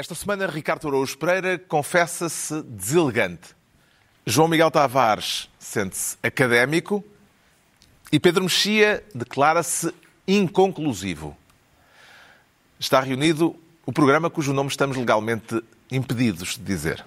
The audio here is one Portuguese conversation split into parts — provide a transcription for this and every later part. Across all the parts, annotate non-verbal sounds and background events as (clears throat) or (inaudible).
Esta semana, Ricardo Araújo Pereira confessa-se deselegante. João Miguel Tavares sente-se académico e Pedro Mexia declara-se inconclusivo. Está reunido o programa cujo nome estamos legalmente impedidos de dizer.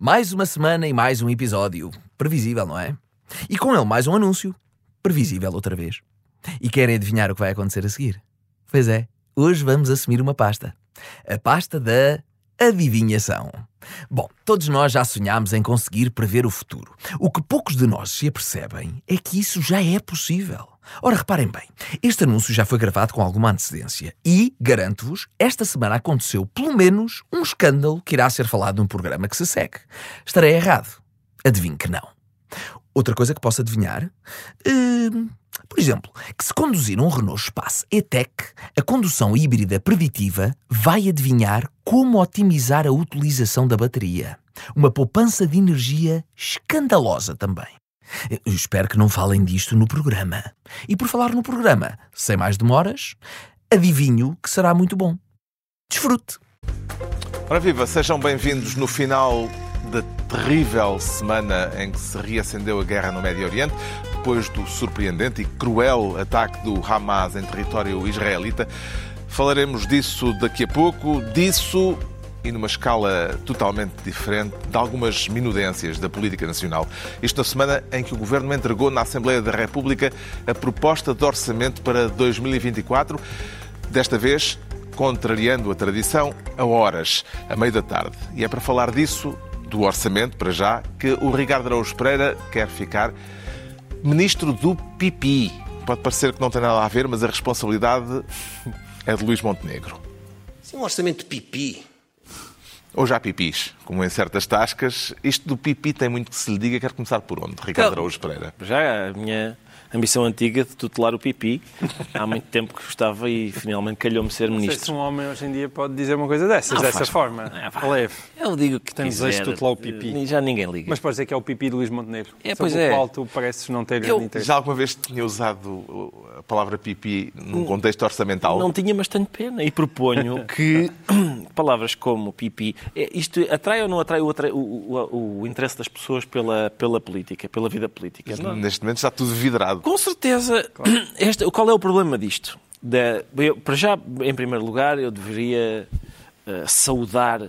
Mais uma semana e mais um episódio. Previsível, não é? E com ele mais um anúncio. Previsível outra vez. E querem adivinhar o que vai acontecer a seguir? Pois é, hoje vamos assumir uma pasta. A pasta da adivinhação. Bom, todos nós já sonhámos em conseguir prever o futuro. O que poucos de nós se apercebem é que isso já é possível. Ora, reparem bem, este anúncio já foi gravado com alguma antecedência e, garanto-vos, esta semana aconteceu pelo menos um escândalo que irá ser falado num programa que se segue. Estarei errado? Adivinho que não. Outra coisa que posso adivinhar? Hum, por exemplo, que se conduzir um Renault Espace E-Tech, a condução híbrida preditiva vai adivinhar como otimizar a utilização da bateria. Uma poupança de energia escandalosa também. Eu espero que não falem disto no programa. E por falar no programa, sem mais demoras, adivinho que será muito bom. Desfrute! Ora viva, sejam bem-vindos no final da terrível semana em que se reacendeu a guerra no Médio Oriente, depois do surpreendente e cruel ataque do Hamas em território israelita. Falaremos disso daqui a pouco, disso e numa escala totalmente diferente de algumas minudências da política nacional. Isto na semana em que o Governo entregou na Assembleia da República a proposta de orçamento para 2024, desta vez contrariando a tradição, a horas, a meio da tarde. E é para falar disso, do orçamento, para já, que o Ricardo Araújo Pereira quer ficar ministro do PIPI. Pode parecer que não tem nada a ver, mas a responsabilidade (laughs) é de Luís Montenegro. Sim, um orçamento pipi. Ou já pipis, como em certas tascas. Isto do pipi tem muito que se lhe diga. Quer começar por onde, Ricardo Então, Araújo Pereira? Já a minha ambição antiga de tutelar o pipi. Há muito tempo que gostava e finalmente calhou-me ser Não sei se ministro. um homem hoje em dia pode dizer uma coisa dessas, Ah, dessa faz- forma. Ah, vá. Leve. Eu digo que Tem desejo de tutelar o pipi. Já ninguém liga. Mas pode dizer que é o pipi de Luís Montenegro. É, pois o é. qual tu pareces não ter Eu- interesse. Já alguma vez tinha usado a palavra pipi num contexto orçamental? Não tinha, mas tenho pena. E proponho (laughs) que (clears throat) palavras como pipi. é, Isto atrai ou não atrai o, atrai- o- o- o interesse das pessoas pela, pela política, pela vida política? Não. Neste momento está tudo vidrado. Com certeza. (clears throat) Este, qual é o problema disto? Da- eu, para já, em primeiro lugar, eu deveria eh, saudar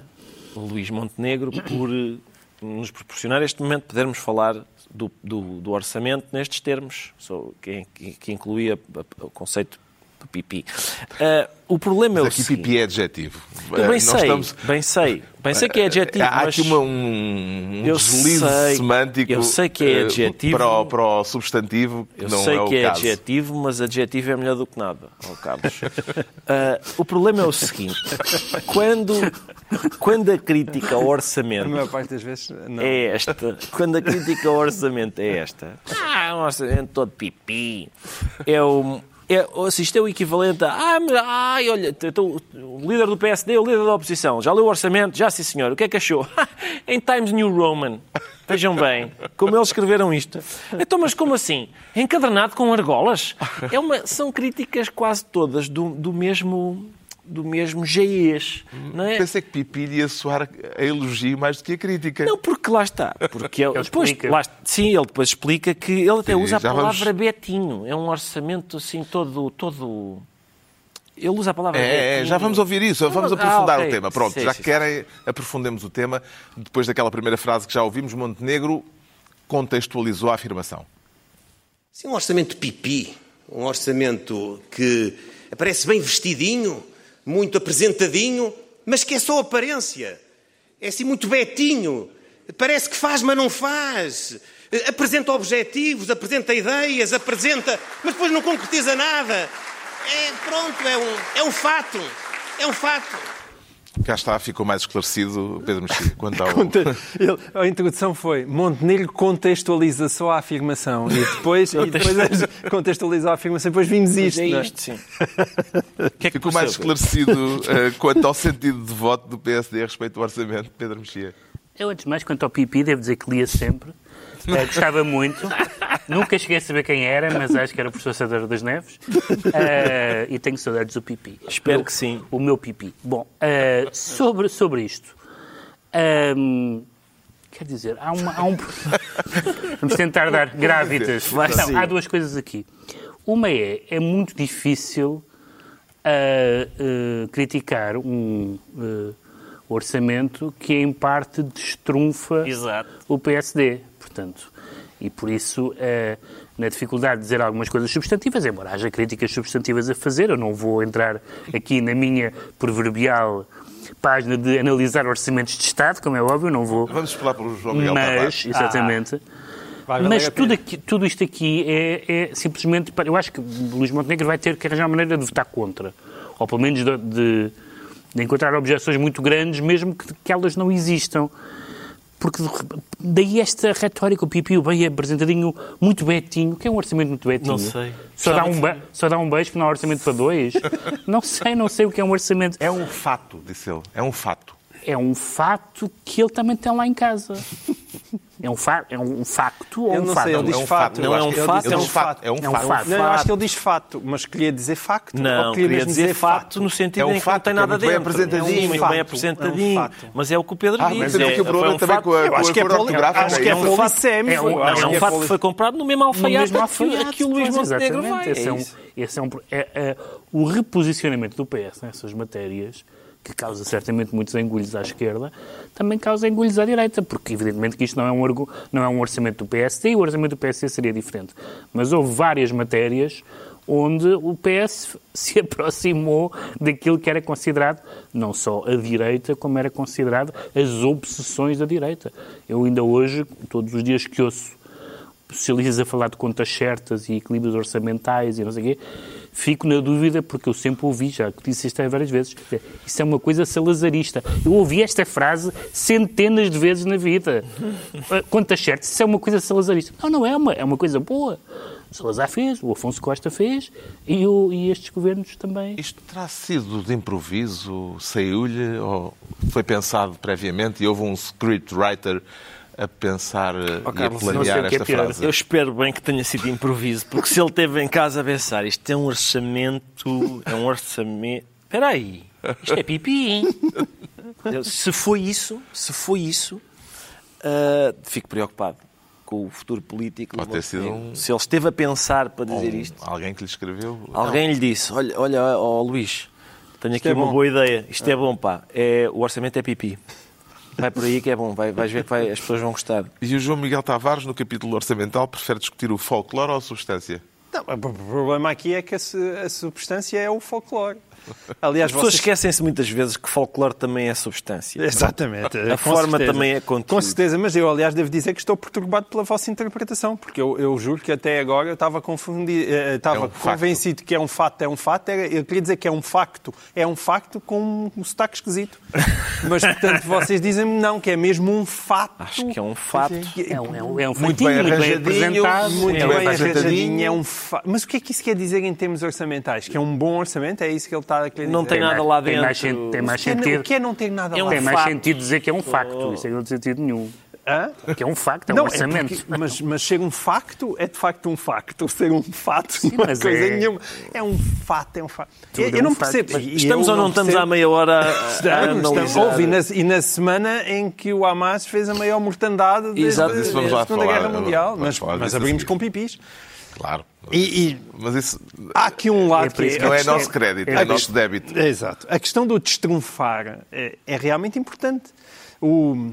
o Luís Montenegro (clears throat) por eh, nos proporcionar este momento podermos falar do, do- do orçamento nestes termos, só que, que- incluía o conceito pipi. Eh, o problema é o Mas aqui seguinte. pipi é adjetivo. Eu bem não sei, estamos- bem sei. Bem sei que é adjetivo, Há mas... aqui uma- um, um Eu deslize sei- semântico eu sei que é adjetivo. para, o, para o substantivo, que Eu não sei é o que é caso. adjetivo, mas adjetivo é melhor do que nada, ó Carlos. Ah, o problema é o seguinte: quando, quando a crítica ao A orçamento maior parte das vezes, não. é esta, quando a crítica ao orçamento é esta, ah, um orçamento todo pipi, é o. É, seja, isto é o equivalente a. Ah, ai, olha, então, o líder do PSD, o líder da oposição, já leu o orçamento? Já, sim, senhor. O que é que achou? (laughs) em Times New Roman. Vejam bem, como eles escreveram isto. Então, mas como assim? Encadernado com argolas? É uma, são críticas quase todas do, do mesmo do mesmo jaez, não é? Pensei que pipi ia soar a elogio mais do que a crítica. Não, porque lá está. Porque ele, depois, lá, sim, ele depois explica que ele até Sim, usa a palavra vamos- betinho. É um orçamento assim todo. todo... Ele usa a palavra É, é, betinho. já vamos ouvir isso, vamos Ah, aprofundar ok. o tema. Pronto, Sim, já sim, que querem, aprofundemos o tema. Depois daquela primeira frase que já ouvimos, Montenegro contextualizou a afirmação. Sim, um orçamento pipi. Um orçamento que aparece bem vestidinho, muito apresentadinho, mas que é só aparência. É assim muito betinho. Parece que faz, mas não faz. Apresenta objetivos, apresenta ideias, apresenta, mas depois não concretiza nada. É, pronto, é um, é um fato. É um fato. Cá está, ficou mais esclarecido, Pedro Mexia, (laughs) quanto ao... Conta- ele- a introdução foi Montenegro contextualiza só a afirmação e depois, e (laughs) depois contextualizou a afirmação e depois vimos Mas isto. é é? isto, sim. (laughs) Que é que Ficou mais esclarecido eh, quanto ao sentido de voto do PSD a respeito do orçamento, Pedro Mexia. Eu, antes de mais, quanto ao Pipi, devo dizer que lia sempre. Eh, gostava muito. Nunca cheguei a saber quem era, mas acho que era o professor Sadar das Neves. Eh, e tenho saudades do Pipi. Espero O- que sim. O meu Pipi. Bom, eh, sobre, sobre isto. ehm, quer dizer, há, uma, há um. (laughs) Vamos tentar dar grávidas. Não, há duas coisas aqui. Uma é, é muito difícil eh, criticar um orçamento que em parte destrunfa Exato. o PSD, portanto. E por isso, eh, na dificuldade de dizer algumas coisas substantivas, embora haja críticas substantivas a fazer, eu não vou entrar aqui na minha proverbial página de analisar orçamentos de Estado, como é óbvio, não vou. Vamos esperar por João Miguel Mas, Tavares. exatamente. Valer Mas tudo, aqui- tudo isto aqui é, é simplesmente. para- Eu acho que Luís Montenegro vai ter que arranjar uma maneira de votar contra. Ou pelo menos de, de- de encontrar objeções muito grandes, mesmo que, que elas não existam. Porque daí esta retórica, o Pipi bem apresentadinho, muito betinho, que é um orçamento muito betinho. Não sei. Só dá, um be- só dá um beijo que não há orçamento para dois. (laughs) não sei, não sei o que é um orçamento. É um fato, disse ele. É um fato. É um fato que ele também tem lá em casa. É um, fa é um facto ou Eu um não fato? sei, ele diz é um fato. Não é um Ele diz- fato, ele é um fato. É um É um fato. fato. Não, eu acho que ele diz fato, mas queria dizer facto. Não, ou queria mesmo dizer fato no sentido É um em que fato, não tem que é nada muito bem dentro. apresentadinho. É um É um fato, bem fato, apresentadinho. é um fato. Mas é o que o Pedro Ah, diz. é, aqui o um também fato- com a, acho que é ortográfica. acho que é É um- polissemi. É um- É um que é fato que foi comprado no mesmo alfaiate que- que o Luís Montenegro vai. Esse é, É um, é um é- é o reposicionamento do PS nessas matérias, que causa certamente muitos engulhos à esquerda, também causa engulhos à direita, porque evidentemente que isto não é um, não é um orçamento do PSD, e o orçamento do PSD seria diferente. Mas houve várias matérias onde o PS (laughs) se aproximou daquilo que era considerado não só a direita, como era considerado as obsessões da direita. Eu ainda hoje, todos os dias que ouço socialistas a falar de contas certas e equilíbrios orçamentais e não sei o quê, fico na dúvida porque eu sempre ouvi, já disse isto várias vezes, isso é uma coisa salazarista. Eu ouvi esta frase centenas de vezes na vida. (laughs) Ah, Contas certas, isso é uma coisa salazarista. Não, não é uma, é uma coisa boa. O Salazar fez, o Afonso Costa fez e, o- e estes governos também. Isto terá sido de improviso? Saiu-lhe? Ou foi pensado previamente e houve um scriptwriter a pensar eh, e a Carlos, não sei planear é esta pior. frase? Eu espero bem que tenha sido improviso, porque se ele esteve em casa a pensar, isto é um orçamento, é um orçamento... Espera aí, isto é pipi, hein? Se foi isso, se foi isso, ah, fico preocupado com o futuro político. Pode ter sido um- Se ele esteve a pensar para dizer isto, Alguém que lhe escreveu? alguém lhe disse, olha, olha ó, Luís, tenho aqui é uma bom. boa ideia, isto é bom, pá, é, o orçamento é pipi. Vai por aí que é bom, vai, vais ver que vai- as pessoas vão gostar. E o João Miguel Tavares, no capítulo orçamental, prefere discutir o folclore ou a substância? Não, o problema aqui é que a, su- a substância é o folclore. (laughs) Aliás, As pessoas vocês... esquecem-se muitas vezes que folclore também é substância. Exatamente. A Com forma certeza. também é conteúdo. Com certeza, mas eu, aliás, devo dizer que estou perturbado pela vossa interpretação, porque eu, eu juro que até agora eu estava confundido, eh, estava É um facto. convencido que é um fato, é um fato, era, eu queria dizer que é um facto, é um facto com um sotaque esquisito. (laughs) Mas, portanto, vocês dizem-me não, que é mesmo um fato. Acho que é um fato. É um, é um, é um Muito fatinho, bem muito bem arranjadinho. Muito é bem arranjadinho. arranjadinho, é um fa... Mas o que é que isso quer dizer em termos orçamentais? Que é um bom orçamento? É isso que ele está a querer dizer? Não tem nada mais- lá tem dentro. mais sen- tem mais O que é- sentido. O que é não ter nada É um lá? Tem mais facto. sentido dizer que é um facto. Isso aí não tem sentido nenhum. Hã? Que é um facto, é um Não, orçamento. porque- mas, mas ser um facto é de facto um facto. Ser um fato não é mas coisa é- nenhuma. É um fato, é um fato. Tudo Eu, é eu não um fato. percebo. Mas E Estamos eu ou não estamos percebo. há meia hora a, a Estamos, estamos. analisar? Houve, e na, e na semana em que o Hamas fez a maior mortandade desde, Exato. desde Isso vamos a Segunda falar, Guerra Mundial. vamos Mas, falar mas disso a abrimos seguir. com pipis. Claro. E, e Mas isso há aqui um lado É que isso não é questão- nosso crédito, é é nosso débito. É, Exato. A questão do destrunfar é, é realmente importante. O,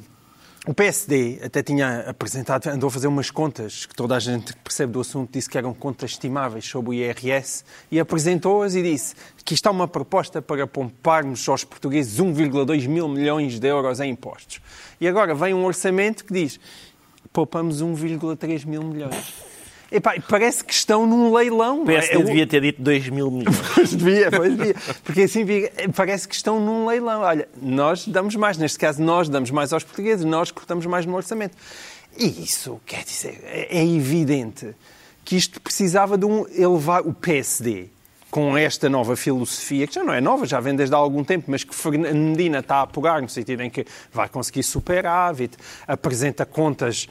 o PSD até tinha apresentado, andou a fazer umas contas, que toda a gente que percebe do assunto disse que eram contas estimáveis sobre o IRS, e apresentou-as e disse que isto é uma proposta para pouparmos aos portugueses 1,2 mil milhões de euros em impostos. E agora vem um orçamento que diz poupamos 1,3 mil milhões. Epá, parece que estão num leilão. O PSD É, devia ter dito 2 mil milhões. (laughs) Pois devia, pois devia. Porque assim parece que estão num leilão. Olha, nós damos mais, neste caso nós damos mais aos portugueses, nós cortamos mais no orçamento. E isso, quer dizer, é é evidente que isto precisava de um elevar o PSD com esta nova filosofia, que já não é nova, já vem desde há algum tempo, mas que Fernandina está a apurar, no sentido em que vai conseguir superávit, apresenta contas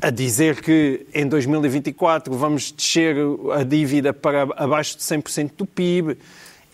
a dizer que em 2024 vamos descer a dívida para abaixo de 100% do PIB.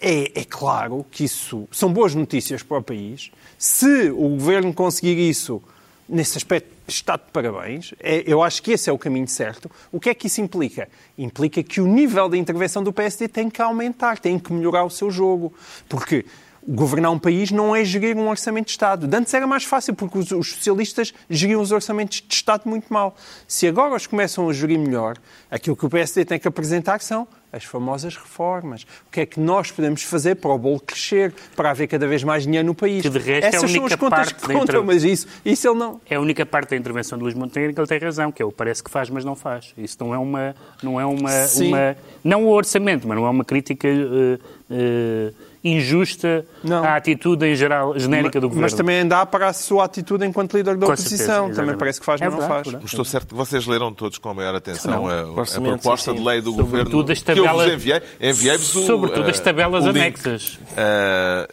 É, é claro que isso são boas notícias para o país. Se o governo conseguir isso, nesse aspecto, está de parabéns. É- eu acho que esse é o caminho certo. O que é que isso implica? Implica que o nível de intervenção do PSD tem que aumentar, tem que melhorar o seu jogo. Porque governar um país não é gerir um orçamento de Estado. De Antes era mais fácil, porque os, os socialistas geriam os orçamentos de Estado muito mal. Se agora os começam a gerir melhor, aquilo que o PSD tem que apresentar são as famosas reformas. O que é que nós podemos fazer para o bolo crescer, para haver cada vez mais dinheiro no país? Que de resto é a Essas são única as contas que contam, inter- mas isso, isso ele não... É a única parte da intervenção de Luís Montenegro que ele tem razão, que é o parece que faz, mas não faz. Isso não é uma. Não, é uma, uma não o orçamento, mas não é uma crítica eh, eh, injusta Não. à atitude em geral, genérica do governo. Mas também dá para a sua atitude enquanto líder da Com oposição. certeza, também parece que faz, É mas não faz. verdade. Estou certo que vocês leram todos com a maior atenção Não. a, a proposta sim, de lei do Sobretudo governo as que eu vos tabelas- enviei. Enviei-vos o, Sobretudo as eh, tabelas o link. anexas. Eh,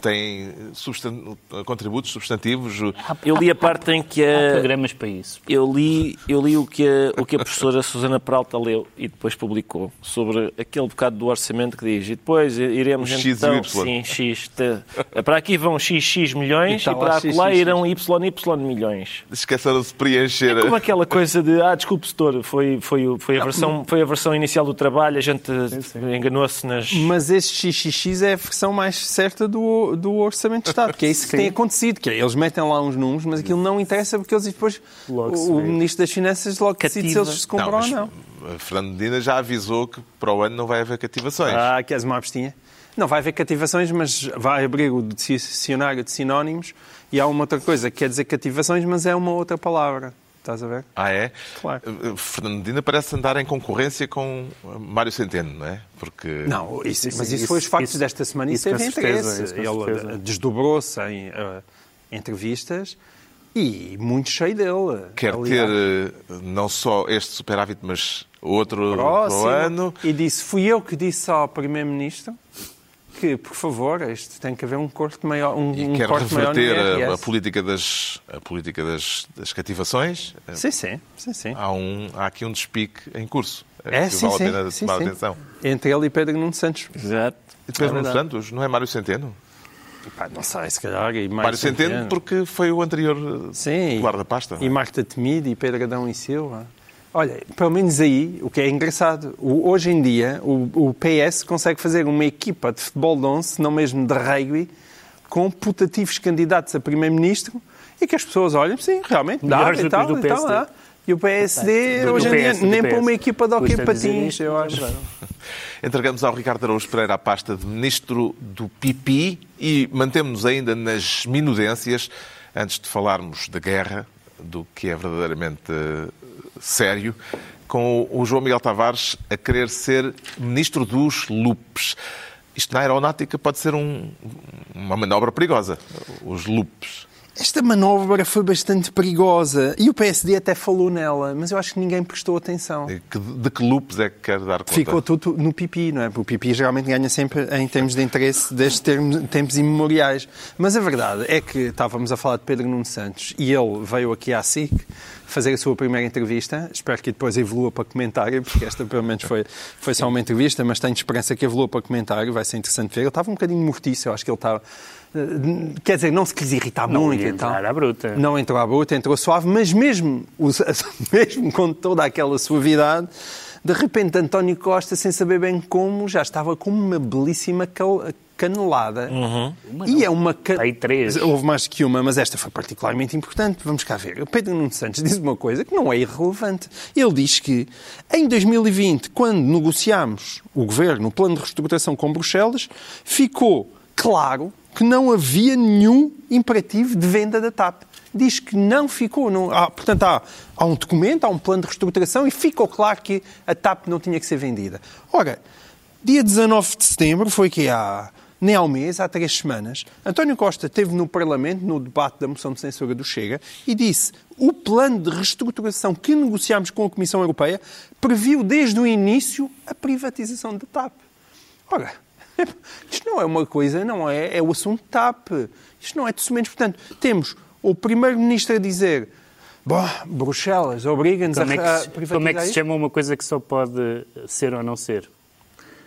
tem substan- contributos substantivos. Eu li a parte em que Há a, programas para isso. eu li, eu li o, que a, o que a professora Susana Peralta leu e depois publicou sobre aquele bocado do orçamento que diz e depois iremos O X e o então... Y. Sim, X. te- para aqui vão XX milhões E e, tá lá para lá irão YY milhões. Esqueceram-se de preencher. Como aquela coisa de, ah, desculpe, setor, foi, foi, foi, a versão, foi a versão inicial do trabalho, a gente enganou-se nas... Mas esse XXX é a versão mais certa do, do Orçamento de Estado, que é isso que Sim. tem acontecido. Que é, eles metem lá uns números, mas aquilo não interessa porque eles depois. O. Ministro das Finanças logo decide se Cativa. eles se compram ou mas não. A Fernandina já avisou que para o ano não vai haver cativações. Ah, queres uma abstinha? Não, vai haver cativações, mas vai abrir o dicionário de sinónimos e há uma outra coisa que quer dizer cativações, mas é uma outra palavra. Estás a ver? Ah, é? Claro. Eh, Fernandina parece andar em conconcorrência com eh, Mário Centeno, não é? Porque Não, isso, mas isso, isso- foi os factos isso- desta semana e isso teve certeza, interesse. Ele eh, desdobrou-se em eh, entrevistas e muito cheio dele. quer Aliás, ter eh, não só este superávit, mas outro para próximo. o ano. E disse, fui eu que disse ao Primeiro-Ministro que, por favor, isto tem que haver um corte maior, um, E um quer corte maior no reverter a, a IRS. política, das, a política das, das cativações. Sim, sim, sim, sim. Há, um, há aqui um despique em curso. eh, É, que sim, vale sim, a pena sim, tomar sim. atenção. Entre ele e Pedro Nuno Santos. Exato. E depois É Nuno. Santos, não é Mário Centeno? Pá, não sei, se calhar. E mais Mário Centeno, porque foi o anterior Sim. titular da pasta. não é? E Marta Temido e Pedro Adão e Silva. Olha, pelo menos aí, o que é engraçado, o- hoje em dia o, o PS consegue fazer uma equipa de futebol de 11, não mesmo de rugby, com putativos candidatos a primeiro-ministro e que as pessoas olham, sim, realmente dá e tal, do e tal, dá. E o PSD, Do- hoje do em dia, nem PS. para uma equipa de hockey patins, isto, eu acho. (laughs) Entregamos ao Ricardo Araújo Pereira a pasta de Ministro do Pipi e mantemos-nos ainda nas minudências antes de falarmos da guerra, do que é verdadeiramente sério, com o João Miguel Tavares a querer ser Ministro dos Lupes. Isto na aeronáutica pode ser um- uma manobra perigosa, os lupes. Esta manobra foi bastante perigosa e o PSD até falou nela, mas eu acho que ninguém prestou atenção. De que, de que lupes é que quer dar conta? Ficou tudo no pipi, não é? Porque o pipi geralmente ganha sempre em termos de interesse desde termos- tempos imemoriais. Mas a verdade é que estávamos a falar de Pedro Nuno Santos e ele veio aqui à SIC fazer a sua primeira entrevista. Espero que depois evolua para comentário, porque esta pelo menos foi, foi só uma entrevista, mas tenho esperança que evolua para comentário. Vai ser interessante ver. Ele estava um bocadinho mortiço, eu acho que ele estava. Eh, Quer dizer, não se quis irritar Não muito e tal. à bruta. Não entrou à bruta, entrou suave, mas mesmo, (laughs) mesmo com toda aquela suavidade, de repente António Costa, sem saber bem como, já estava com uma belíssima cal- canelada. E é uma... ca- Aí três. Houve mais que uma, mas esta foi particularmente importante. Vamos cá ver. O Pedro Nuno Santos diz uma coisa que não é irrelevante. Ele diz que em 2020, quando negociámos o governo, o plano de reestruturação com Bruxelas, ficou claro que não havia nenhum imperativo de venda da TAP. diz que não ficou. Não, há, portanto, há, há um documento, há um plano de reestruturação e ficou claro que a TAP não tinha que ser vendida. Ora, dia 19 de setembro, foi que há nem há um mês, há três semanas, António Costa esteve no Parlamento, no debate da moção de censura do Chega, e disse o plano de reestruturação que negociámos com a Comissão Europeia previu desde o início a privatização da TAP. Ora, (laughs) isto não é uma coisa, não é, é o assunto TAP. Isto não é documentos. Portanto, temos o Primeiro-Ministro a dizer Bom, Bruxelas obriga-nos a, é, que, a privatizar como é que se isto?" chama uma coisa que só pode ser ou não ser?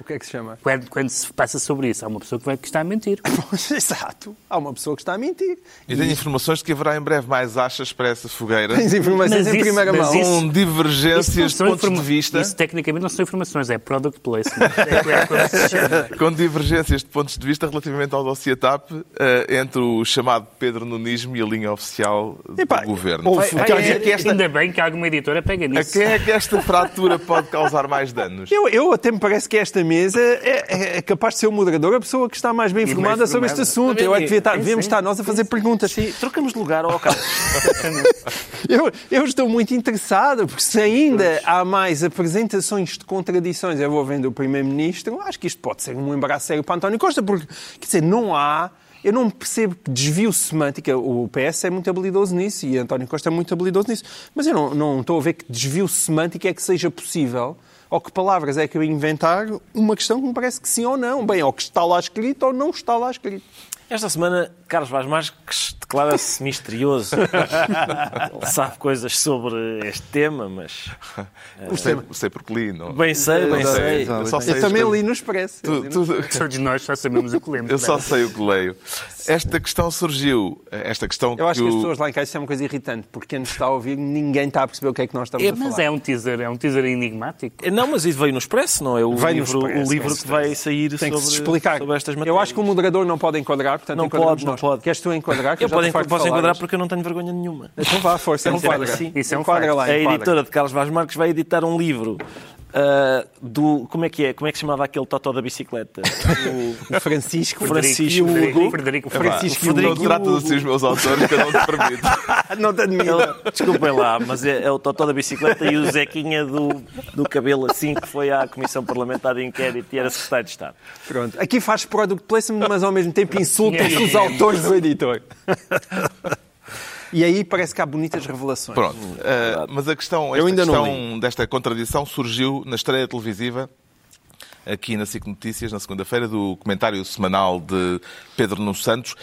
O que é que se chama? Quando, quando se passa sobre isso, há uma pessoa que, vai, que está a mentir. (laughs) Exato. Há uma pessoa que está a mentir. E tenho informações de que haverá em breve mais achas para essa fogueira, Tens informações Mas em isso- primeira mão. com divergências não de pontos de vista. Isso tecnicamente não são informações, é product placement. É, é como se chama. Com divergências de pontos de vista relativamente ao dossiê TAP eh, entre o chamado Pedro Nunismo e a linha oficial do Epá, governo. A quem é que esta- Ainda bem que alguma editora pega a nisso. quem é que esta fratura pode causar mais danos? Eu, eu até me parece que esta mesa é, é- é capaz de ser o moderador, a pessoa que está mais bem mais informada sobre este assunto. Eu é que devia estar, Sim, devíamos estar nós a fazer perguntas. Sim, trocamos de lugar ao cabo. (laughs) Eu, eu estou muito interessado, porque se ainda há mais apresentações de contradições envolvendo o Primeiro-Ministro, acho que isto pode ser um embaraço sério para António Costa, porque, quer dizer, não há. Eu não percebo que desvio semântica. O PS é muito habilidoso nisso e António Costa é muito habilidoso nisso. Mas eu não, não estou a ver que desvio semântica é que seja possível ou que palavras é que eu inventar uma questão que me parece que sim ou não. Bem, ou que está lá escrito ou não está lá escrito. Esta semana, Carlos Vaz Marques declara-se misterioso. Ele sabe coisas sobre este tema, mas... Sei, sei porque li. Não? Bem sei, bem sei. exato. Eu só sei Eu também li no Expresso. Tu- tu- Todos nós só sabemos o que lemos. eu só sei o que leio. Esta questão surgiu. Esta questão Eu acho que o- as pessoas lá em casa isso é uma coisa irritante, porque quem nos está a ouvir, ninguém está a perceber o que é que nós estamos a Mas falar. é um teaser, é um teaser enigmático. Não, mas isso veio no Expresso, não é? O Veio livro, Expresso, o livro veio que vai sair Tem que se sobre, explicar. sobre estas matérias. Eu acho que o moderador não pode enquadrar, portanto Não pode, não nós. pode. Queres tu enquadrar? Que Eu já posso, te farto de posso falar enquadrar porque eu não tenho vergonha nenhuma. Então vá, força, enquadra. Isso é um enquadra facto. lá, A editora de Carlos Vaz Marques vai editar um livro ah, do... Como é que é? Como é que se chamava aquele totó da bicicleta? (laughs) O- O Francisco. Francisco Frederico, Hugo. Frederico, Francisco não Frederico trata Hugo. de si os meus autores, que eu não te permito. (laughs) Não te admiro. Desculpem lá, mas é, é o Totó da bicicleta e o Zequinha do, do cabelo assim que foi à Comissão Parlamentar de Inquérito e era secretário de Estado. Pronto. Aqui faz product placement, mas ao mesmo tempo insulta-se os autores do editor. (laughs) E aí parece que há bonitas revelações. Pronto. eh, mas a questão, Eu esta questão desta contradição surgiu na estreia televisiva aqui na SIC Notícias, na segunda-feira, do comentário semanal de Pedro Nuno Santos.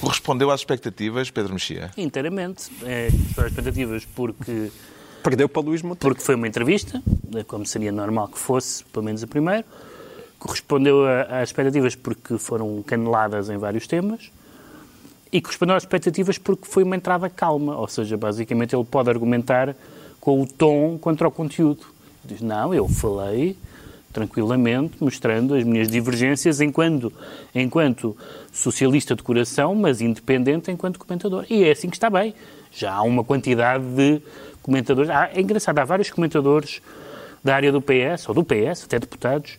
Correspondeu às expectativas, Pedro Mexia? Inteiramente. É, as expectativas porque, Perdeu para Luís Montenegro. porque foi uma entrevista, é como seria normal que fosse, pelo menos a primeira. Correspondeu às expectativas porque foram caneladas em vários temas. E correspondeu às expectativas porque foi uma entrada calma. Ou seja, basicamente ele pode argumentar com o tom contra o conteúdo. Diz, não, eu falei tranquilamente, mostrando as minhas divergências enquanto, enquanto socialista de coração, mas independente enquanto comentador. E é assim que está bem. Já há uma quantidade de comentadores. Há- é engraçado, há vários comentadores da área do PS, ou do PS, até deputados,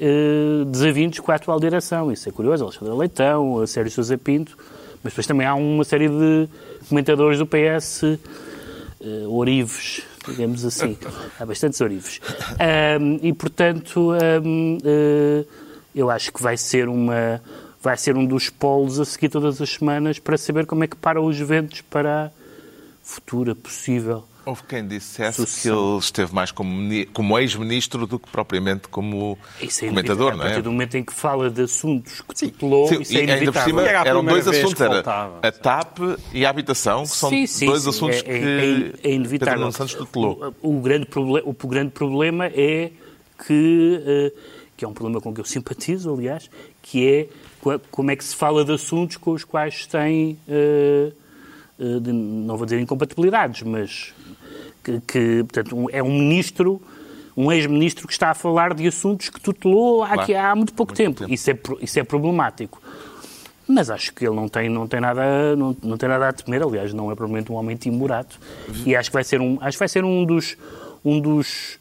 eh, desavindos com a atual direção. Isso é curioso. Alexandre Leitão, Sérgio Sousa Pinto, mas depois também há uma série de comentadores do PS eh, orives, digamos assim. (laughs) Há bastantes orives. Ahm, e, portanto, ahm, eh, eu acho que vai ser uma vai ser um dos polos a seguir todas as semanas para saber como é que param os ventos para a futura possível Houve quem dissesse que Sucessão. ele esteve mais como, como ex-ministro do que propriamente como Isso é comentador, não A é? partir do momento em que fala de assuntos que tutelou, Sim, isso e é ainda por inevitável. cima Era a eram dois assuntos, que era a TAP e a habitação, que são Sim, sim, dois sim. assuntos É- que é, é, é inevitável. Pedro Santos tutelou. O, o grande o grande problema é que, eh, que é um problema com que eu simpatizo, aliás, que é co- como é que se fala de assuntos com os quais tem, eh, eh, de- não vou dizer incompatibilidades, mas que, que, portanto, um- é um ministro, um ex-ministro que está a falar de assuntos que tutelou há, Claro. há muito pouco Muito tempo. tempo. Isso, é, isso é problemático. Mas acho que ele não tem, não tem, nada, não, não tem nada a temer, aliás, não é provavelmente um homem timorato. E acho que vai ser um, acho que vai ser um dos, um dos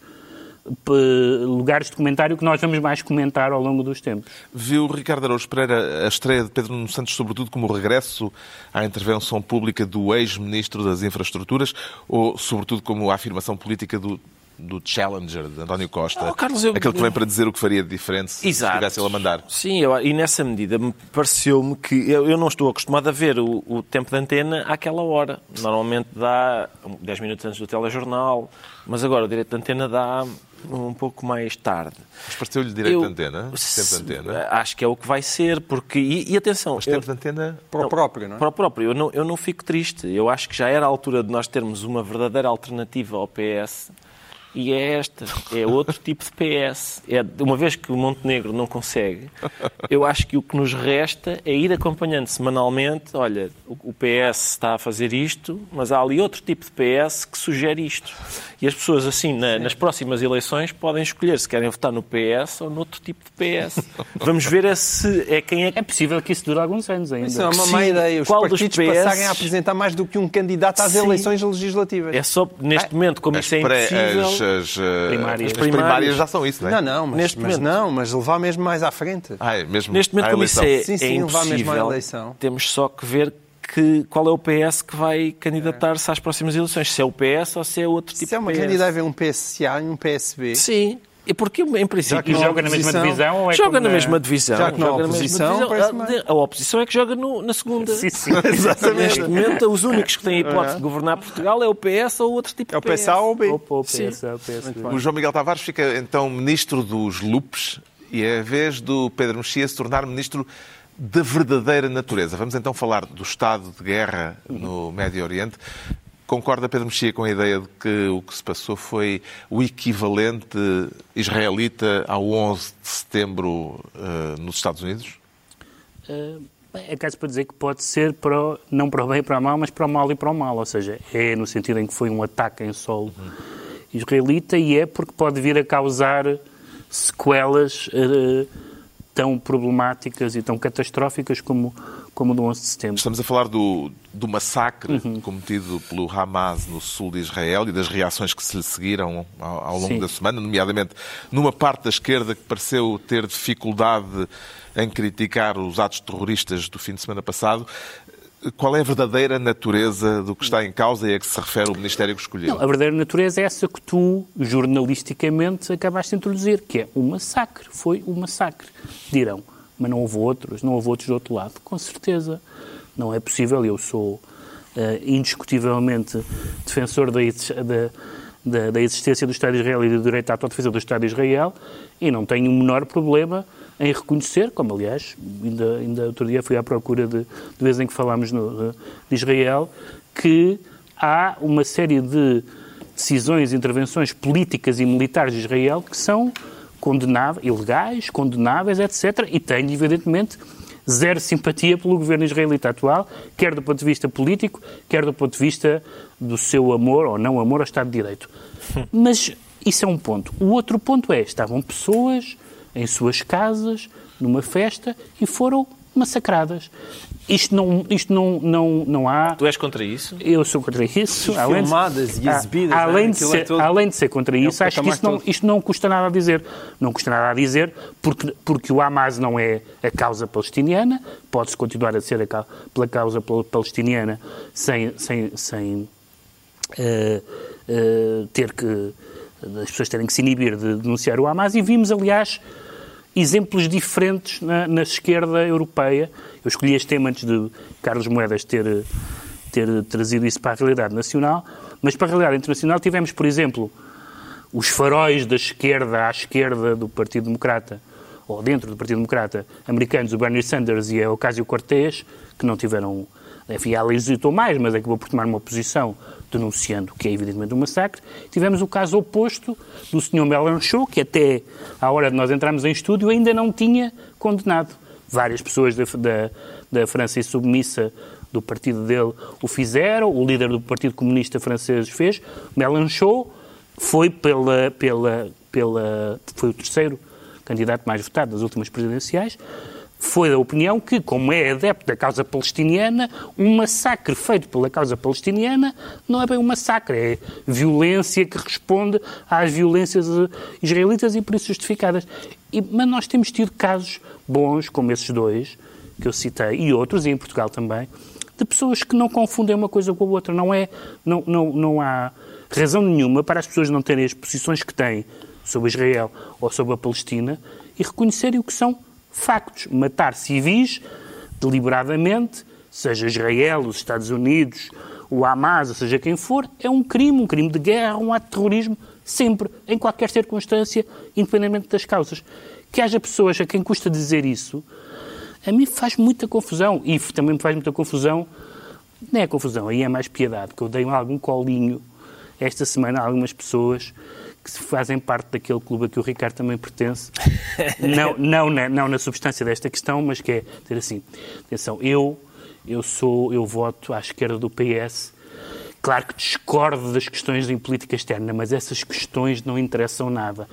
lugares de comentário que nós vamos mais comentar ao longo dos tempos. Viu Ricardo Araújo Pereira a estreia de Pedro Nuno Santos, sobretudo como regresso à intervenção pública do ex-ministro das Infraestruturas ou, sobretudo, como a afirmação política do, do Challenger, de António Costa? Oh, Carlos, eu- Aquele que vem para dizer o que faria de diferente se Exato. estivesse ele a mandar. Sim, eu- e nessa medida me pareceu-me que eu, eu não estou acostumado a ver o, o tempo de antena àquela hora. Normalmente dá 10 minutos antes do telejornal, mas agora o direito de antena dá um pouco mais tarde. Mas pareceu-lhe direito de Eu- antena? Tempo de antena? Acho que é o que vai ser, porque. E, e atenção, Mas eu- tempo de antena... Para o próprio, não é? para o próprio, eu não, eu não fico triste. Eu acho que já era a altura de nós termos uma verdadeira alternativa ao PS. E é esta, é outro tipo de PS. É, uma vez que o Montenegro não consegue, eu acho que o que nos resta é ir acompanhando semanalmente. Olha, o o PS está a fazer isto, mas há ali outro tipo de PS que sugere isto. E as pessoas, assim, na- nas próximas eleições, podem escolher se querem votar no PS ou noutro tipo de PS. Vamos ver é se é quem é que É possível que isso dure alguns anos ainda. Isso é uma má ideia. Os qual dos partidos PS? passarem a apresentar mais do que um candidato às Sim. eleições legislativas. É só, neste momento, como As, isso é impossível... as, eh, Primárias. as primárias Primárias. já são isso, não é? Não, não, mas, Neste mas momento. não, mas levar mesmo mais à frente. Ah, é mesmo Neste momento, como isso é, Sim, é sim, levar mesmo à impossível, eleição. temos só que ver que, qual é o PS que vai candidatar-se às próximas eleições. Se é o PS ou se é outro tipo Se é uma de PS. candidata a ver um PSA e um PSB, Sim. E porque, em princípio... que E não joga na mesma oposição- divisão ou é joga na mesma divisão. Já que não há joga na mesma oposição, divisão. a, a oposição é que joga no- na segunda. Sim, sim. (laughs) Neste momento, os únicos que têm a hipótese de governar Portugal é o PS ou outro tipo é o de PS. PSA ou o B. Opa, o Sim. PS, o PS. O João Miguel Tavares fica então ministro dos lupes e é a vez do Pedro Mexia se tornar ministro da verdadeira natureza. Vamos então falar do estado de guerra no Médio Oriente. Concorda Pedro Mexia com a ideia de que o que se passou foi o equivalente israelita ao 11 de setembro eh, nos Estados Unidos? Uh, é caso para dizer que pode ser para o- não para o bem e para o mal, mas para o mal e para o mal. Ou seja, é no sentido em que foi um ataque em solo israelita e é porque pode vir a causar sequelas uh, tão problemáticas e tão catastróficas como, como do 11 de setembro. Estamos a falar do, do massacre cometido pelo Hamas no sul de Israel e das reações que se lhe seguiram ao, ao longo Sim. da semana, nomeadamente numa parte da esquerda que pareceu ter dificuldade em criticar os atos terroristas do fim de semana passado. Qual é a verdadeira natureza do que está em causa e a que se refere o Ministério que escolheu? Não, a verdadeira natureza é essa que tu, jornalisticamente, acabaste de introduzir, que é um massacre. Foi um massacre. Dirão, mas não houve outros, não houve outros do outro lado. Com certeza. Não é possível. Eu sou eh, indiscutivelmente defensor da, da, da, da existência do Estado de Israel e do direito à autodefesa do Estado de Israel e não tenho o menor problema em reconhecer, como aliás, ainda, ainda outro dia fui à procura de, de vez em que falámos no, de Israel, que há uma série de decisões, intervenções políticas e militares de Israel que são condenáveis, ilegais, condenáveis, etc. E tenho, evidentemente, zero simpatia pelo governo israelita atual, quer do ponto de vista político, quer do ponto de vista do seu amor ou não amor ao Estado de Direito. (laughs) Mas isso é um ponto. O outro ponto é, estavam pessoas em suas casas, numa festa, e foram massacradas. Isto não, isto não, não, não há... Tu és contra isso? Eu sou contra isso. Além de, filmadas e Ah, exibidas, além, não é? de Aquilo é ser, todo- além de ser contra É isso, acho que isso não, isto não custa nada a dizer. Não custa nada a dizer porque, porque o Hamas não é a causa palestiniana, pode-se continuar a ser a, pela causa pal- palestiniana sem, sem, sem eh, eh, ter que as pessoas terem que se inibir de denunciar o Hamas e vimos, aliás, exemplos diferentes na, na esquerda europeia. Eu escolhi este tema antes de Carlos Moedas ter, ter trazido isso para a realidade nacional, mas para a realidade internacional tivemos, por exemplo, os faróis da esquerda à esquerda do Partido Democrata, ou dentro do Partido Democrata, americanos, o Bernie Sanders e a Ocasio-Cortez, que não tiveram... Enfim, ela hesitou mais, mas acabou por tomar uma posição denunciando que é evidentemente um massacre. Tivemos o caso oposto do Sr. Mélenchon, que até à hora de nós entrarmos em estúdio ainda não tinha condenado. Várias pessoas da, da, da França insubmissa do partido dele o fizeram, o líder do Partido Comunista francês fez. Mélenchon foi pela, pela, pela foi o terceiro candidato mais votado das últimas presidenciais, foi da opinião que, como é adepto da causa palestiniana, um massacre feito pela causa palestiniana não é bem um massacre, é violência que responde às violências israelitas e por isso justificadas. E, mas nós temos tido casos bons, como esses dois, que eu citei, e outros, e em Portugal também, de pessoas que não confundem uma coisa com a outra. Não, é, não, não, não há razão nenhuma para as pessoas não terem as posições que têm sobre Israel ou sobre a Palestina e reconhecerem o que são factos. Matar civis deliberadamente, seja Israel, os Estados Unidos, o Hamas, ou seja quem for, é um crime, um crime de guerra, um ato de terrorismo, sempre, em qualquer circunstância, independentemente das causas. Que haja pessoas a quem custa dizer isso, a mim faz muita confusão. E também me faz muita confusão, não é confusão, aí é mais piedade, que eu dei algum colinho esta semana a algumas pessoas que fazem parte daquele clube a que o Ricardo também pertence, (laughs) não, não, na, não na substância desta questão, mas que é dizer assim, atenção, eu, eu sou, eu voto à esquerda do PS, claro que discordo das questões em política externa, mas essas questões não interessam nada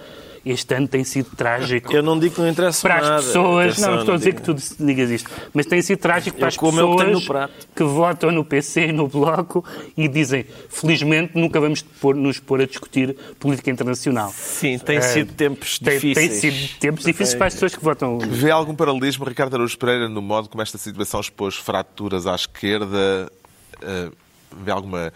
este ano tem sido trágico. Eu não digo que não interessa para nada. as pessoas. Atenção, não, estou a dizer digo. que tu digas isto. Mas tem sido trágico para Eu as como o que tenho no pessoas prato. que votam no PC e no Bloco e dizem, felizmente, nunca vamos pôr- nos pôr a discutir política internacional. Sim, tem Eh, sido tempos Tem, tem difíceis. sido tempos difíceis para as pessoas que votam. Vê algum paralelismo, Ricardo Araújo Pereira, no modo como esta situação expôs fraturas à esquerda? Eh, vê alguma,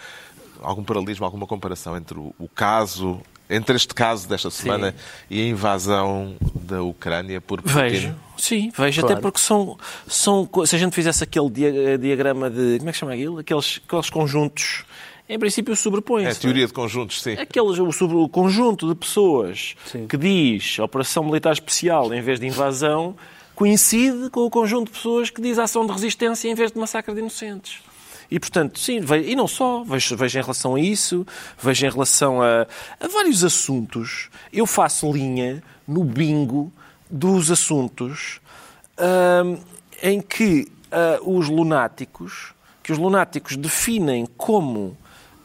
algum paralelismo, alguma comparação entre o, o caso, entre este caso desta semana e a invasão da Ucrânia por Putin? Vejo, sim, vejo, Claro. até porque são, são. Se a gente fizesse aquele dia- diagrama de. Como é que chama aquilo? Aqueles, aqueles conjuntos, em princípio sobrepõem-se. É a teoria de conjuntos, sim. Aqueles, o, sobre o conjunto de pessoas Sim. que diz Operação Militar Especial em vez de invasão coincide com o conjunto de pessoas que diz ação de resistência em vez de massacre de inocentes. E, portanto, sim, e não só, vejo, vejo em relação a isso, vejo em relação a, a vários assuntos. Eu faço linha no bingo dos assuntos ahm, em que ah, os lunáticos, que os lunáticos definem como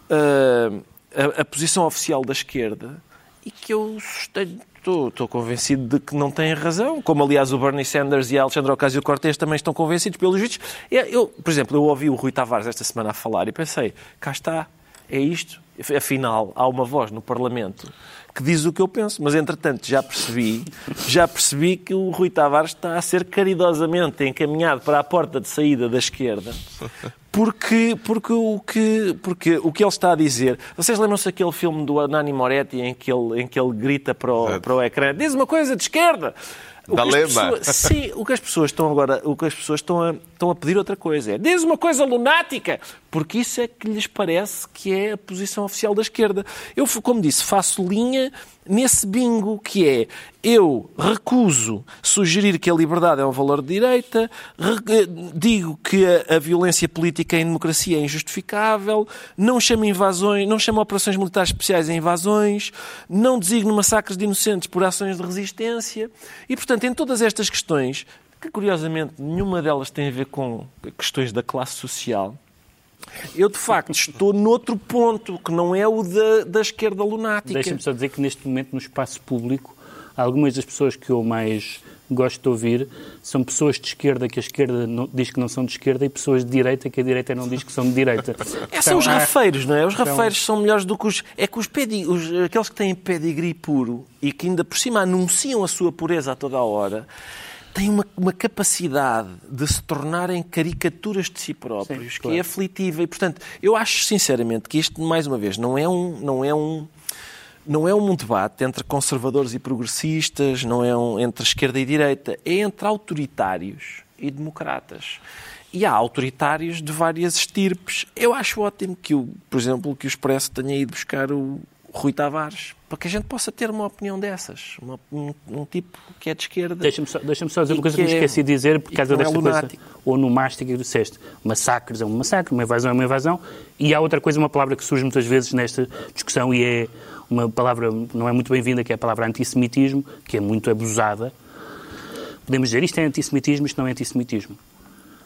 ah, a, a posição oficial da esquerda e que eu sustenho, estou, convencido de que não têm razão, como aliás o Bernie Sanders e a Alexandra Ocasio-Cortez também estão convencidos pelos vistos. Eu, por exemplo, eu ouvi o Rui Tavares esta semana a falar e pensei, cá está, é isto. Afinal, há uma voz no Parlamento que diz o que eu penso, mas entretanto já percebi, já percebi que o Rui Tavares está a ser caridosamente encaminhado para a porta de saída da esquerda, porque, porque, o, que, porque o que ele está a dizer. Vocês lembram-se daquele filme do Nani Moretti em que ele, em que ele grita para o, para o ecrã: diz uma coisa de esquerda! O Da lema. pessoas- Sim, o que as pessoas estão agora, o que as pessoas estão a, estão a pedir outra coisa é diz uma coisa lunática, porque isso é que lhes parece que é a posição oficial da esquerda. Eu, como disse, faço linha nesse bingo que é eu recuso sugerir que a liberdade é um valor de direita, re- digo que a, a violência política em democracia é injustificável, não chamo invasões, não chamo operações militares especiais em invasões, não designo massacres de inocentes por ações de resistência. E, portanto, em todas estas questões, que curiosamente nenhuma delas tem a ver com questões da classe social, eu de facto estou noutro ponto que não é o da, da esquerda lunática. Deixa-me só dizer que neste momento, no espaço público, algumas das pessoas que eu mais gosto de ouvir são pessoas de esquerda que a esquerda não- diz que não são de esquerda e pessoas de direita que a direita não diz que são de direita. (laughs) É, são os Então, há- rafeiros, não é? Os rafeiros são melhores do que os. É que os, pedi... os aqueles que têm pedigree puro e que ainda por cima anunciam a sua pureza a toda a hora têm uma, uma capacidade de se tornarem caricaturas de si próprios Sim, que claro. é aflitiva. E, portanto, eu acho sinceramente que isto, mais uma vez, não é um. Não é um não é um debate entre conservadores e progressistas, não é um entre esquerda e direita, é entre autoritários e democratas. E há autoritários de várias estirpes. Eu acho ótimo que, o, por exemplo, que o Expresso tenha ido buscar o Rui Tavares, para que a gente possa ter uma opinião dessas. Uma- um, um tipo que é de esquerda. Deixa-me só, deixa só dizer uma coisa que, que me é- esqueci de dizer por causa é desta coisa lunático. onomástica que disseste. Massacres é um massacre, uma invasão é uma invasão. E há outra coisa, uma palavra que surge muitas vezes nesta discussão e é uma palavra não é muito bem-vinda, que é a palavra antissemitismo, que é muito abusada. Podemos dizer isto é antissemitismo, isto não é antissemitismo.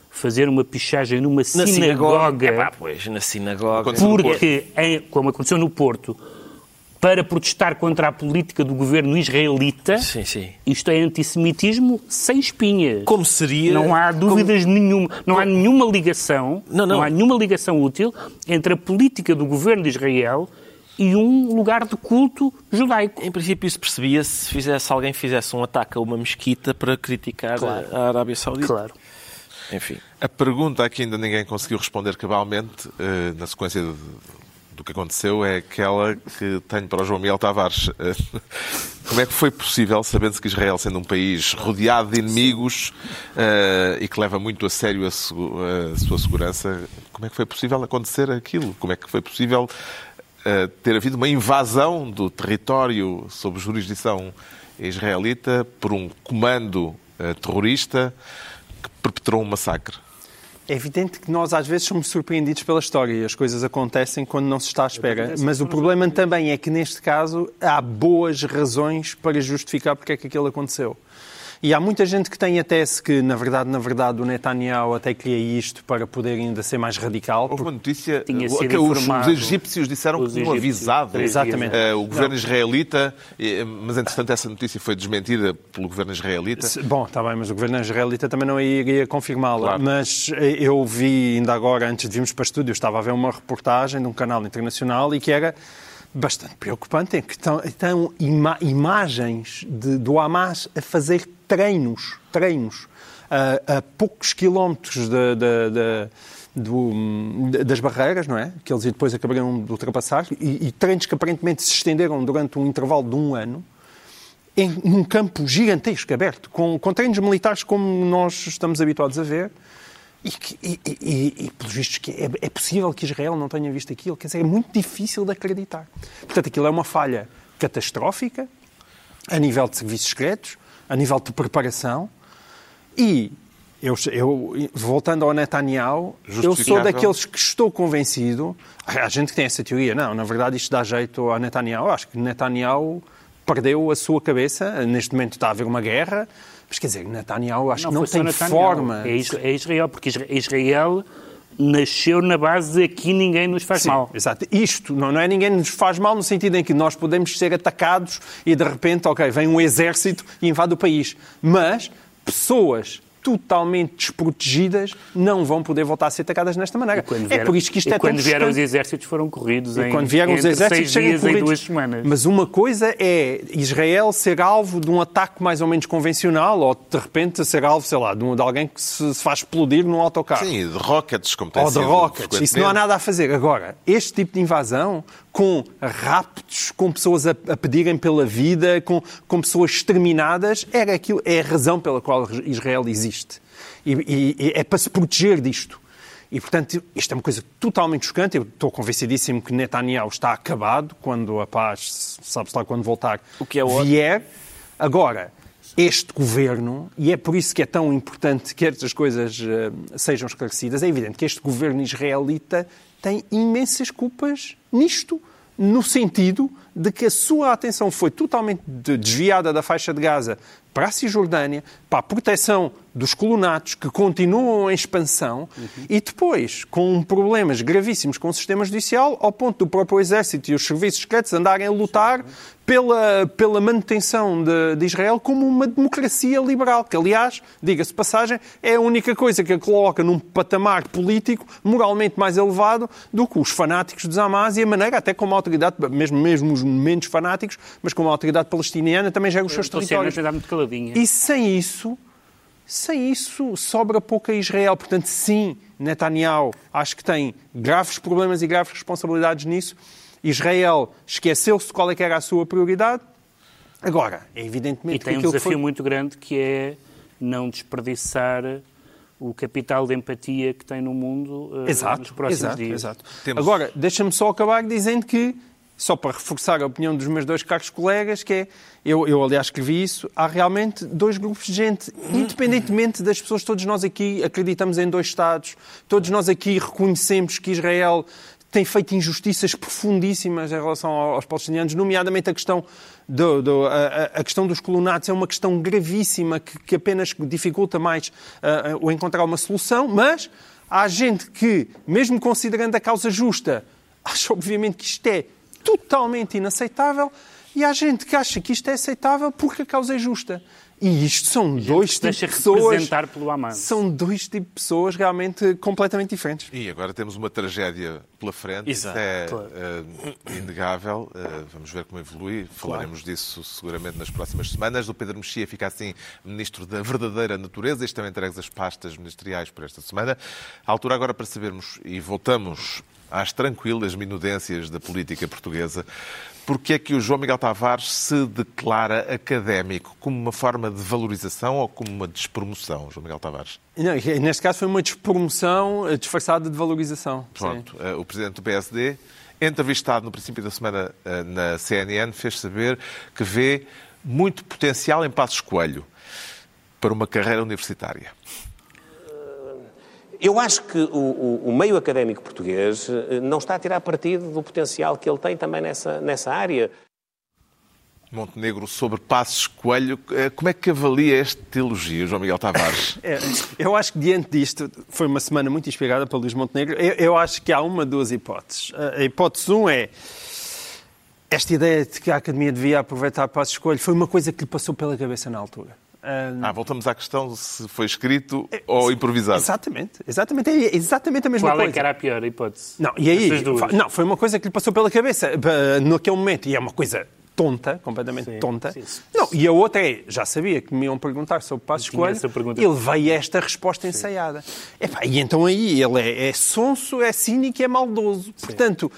Fazer uma pichagem numa na sinagoga, Epá, pois, na sinagoga. Porque, em- como aconteceu no Porto, para protestar contra a política do governo israelita, Sim, sim. isto é antissemitismo sem espinha. Como seria... Não há dúvidas nenhuma, não há nenhuma ligação, Não, não. há nenhuma ligação útil entre a política do governo de Israel e um lugar de culto judaico. Em princípio isso percebia se fizesse, alguém fizesse um ataque a uma mesquita para criticar Claro. a Arábia Saudita. Claro. Enfim. A pergunta a que ainda ninguém conseguiu responder cabalmente, eh, na sequência de- do que aconteceu, é aquela que tenho para o João Miguel Tavares. (laughs) Como é que foi possível, sabendo-se que Israel, sendo um país rodeado de inimigos eh, e que leva muito a sério a, a sua segurança, como é que foi possível acontecer aquilo? Como é que foi possível eh, ter havido uma invasão do território sob jurisdição israelita por um comando eh, terrorista que perpetrou um massacre? É evidente que nós às vezes somos surpreendidos pela história e as coisas acontecem quando não se está à espera. Mas o problema também é que neste caso há boas razões para justificar porque é que aquilo aconteceu. E há muita gente que tem a tese que, na verdade, na verdade, o Netanyahu até queria isto para poder ainda ser mais radical. Houve uma notícia Tinha eh, sido que os, informado. os egípcios disseram Os que tinham avisado Exatamente. eh, o governo israelita, eh, mas entretanto essa notícia foi desmentida pelo governo israelita. Bom, está bem, mas o governo israelita também não iria confirmá-la. Claro. Mas eu vi ainda agora, antes de virmos para o estúdio, estava a ver uma reportagem de um canal internacional e que era bastante preocupante, em que estão, estão ima- imagens de- do Hamas a fazer treinos, treinos, a, a poucos quilómetros da- da- do- das barreiras, não é? Que eles depois acabariam de ultrapassar, e, e treinos que aparentemente se estenderam durante um intervalo de um ano em, num campo gigantesco, aberto, com, com treinos militares como nós estamos habituados a ver. E, que, e, e, e, pelos vistos, que é, é possível que Israel não tenha visto aquilo. Quer dizer, é muito difícil de acreditar. Portanto, aquilo é uma falha catastrófica a nível de serviços secretos, a nível de preparação. E, eu, eu, voltando ao Netanyahu, eu sou daqueles que estou convencido. Há gente que tem essa teoria. Não, na verdade, isto dá jeito a Netanyahu. Acho que Netanyahu perdeu a sua cabeça. Neste momento está a haver uma guerra. Mas quer dizer, Netanyahu acho que não foi só tem forma. É é Israel, porque Isra- Israel nasceu na base de aqui ninguém nos faz Sim, mal. Exato. Isto não, não é ninguém nos faz mal no sentido em que nós podemos ser atacados e de repente, ok, vem um exército e invade o país. Mas pessoas totalmente desprotegidas não vão poder voltar a ser atacadas nesta maneira. É por isto que isto e é quando tão vieram os exércitos foram corridos E em quando vieram os exércitos seis serem dias em corridos. duas semanas. Mas uma coisa é Israel ser alvo de um ataque mais ou menos convencional ou de repente ser alvo, sei lá, de, um- de alguém que se, se faz explodir num autocarro. Sim, de rockets, como tem Ou de sido rockets. Isso não há nada a fazer. Agora, este tipo de invasão, com raptos, com pessoas a, a pedirem pela vida, com, com pessoas exterminadas, era aquilo, é a razão pela qual Israel existe. E, e- é para se proteger disto. E, portanto, isto é uma coisa totalmente chocante. Eu estou convencidíssimo que Netanyahu está acabado quando a paz, sabe-se lá quando voltar, O que é ótimo. vier. Agora, este governo, e é por isso que é tão importante que estas coisas eh, sejam esclarecidas, é evidente que este governo israelita tem imensas culpas nisto, no sentido de que a sua atenção foi totalmente de- desviada da faixa de Gaza para a Cisjordânia, para a proteção dos colonatos que continuam em expansão e depois com problemas gravíssimos com o sistema judicial, ao ponto do próprio exército e os serviços secretos andarem a lutar pela, pela manutenção de, de Israel como uma democracia liberal, que aliás, diga-se passagem, é a única coisa que a coloca num patamar político moralmente mais elevado do que os fanáticos dos Hamas e a maneira até como a autoridade, mesmo, mesmo os menos fanáticos, mas como a autoridade palestiniana também gera os seus Estou sempre territórios. caladinha. E sem isso, sem isso, sobra pouco a Israel. Portanto, sim, Netanyahu acho que tem graves problemas e graves responsabilidades nisso. Israel esqueceu-se qual é que era a sua prioridade. Agora, é evidentemente E tem que um desafio foi... muito grande que é não desperdiçar o capital de empatia que tem no mundo nos Exato, próximos exato, dias. exato. Temos- Agora, deixa-me só acabar dizendo que, só para reforçar a opinião dos meus dois caros colegas, que é, eu, eu aliás escrevi isso, há realmente dois grupos de gente, independentemente das pessoas, todos nós aqui acreditamos em dois Estados, todos nós aqui reconhecemos que Israel tem feito injustiças profundíssimas em relação ao- aos palestinianos, nomeadamente a questão, do, do- a, a- questão dos colonatos é uma questão gravíssima que, que apenas dificulta mais ah, o encontrar uma solução, mas há gente que, mesmo considerando a causa justa, (laughs) acha obviamente que isto é totalmente inaceitável e há gente que acha que isto é aceitável porque a causa é justa. E isto são dois tipos de pessoas. representar pelo Hamas. São dois tipos de pessoas realmente completamente diferentes. E agora temos uma tragédia pela frente. Exato, Isso é claro. eh, inegável. Eh, vamos ver como evolui. Falaremos disso seguramente nas próximas semanas. O Pedro Mexia fica assim ministro da verdadeira natureza. Estão entregues as pastas ministeriais por esta semana. A altura agora para sabermos, e voltamos às tranquilas minudências da política portuguesa, porque é que o João Miguel Tavares se declara académico como uma forma de valorização ou como uma despromoção, João Miguel Tavares? Não, neste caso foi uma despromoção eh, disfarçada de valorização. Sim. Pronto, eh, o presidente do PSD, entrevistado no princípio da semana eh, na CNN, fez saber que vê muito potencial em Passos Coelho para uma carreira universitária. Eu acho que o, o- o meio académico português eh, não está a tirar partido do potencial que ele tem também nessa, nessa área. Montenegro sobre Passos Coelho, eh, como é que avalia este elogio, João Miguel Tavares? (laughs) É, eu acho que diante disto, foi uma semana muito inspirada pelo Luís Montenegro, eu, eu acho que há uma, duas hipóteses. A a hipótese um é esta ideia de que a Academia devia aproveitar para escolha foi uma coisa que lhe passou pela cabeça na altura. Ah, Ah, voltamos à questão se foi escrito ou improvisado. Exatamente, exatamente, é exatamente a mesma Qual é coisa. que era a pior hipótese? Não, e aí, não, foi uma coisa que lhe passou pela cabeça eh, naquele momento, e é uma coisa tonta, completamente Sim, tonta. sim. Não, e a outra é, já sabia que me iam perguntar sobre Passos Tinha Coelho, ele veio a esta resposta ensaiada. Epá, e então aí ele é, é sonso, é cínico e é maldoso. Portanto,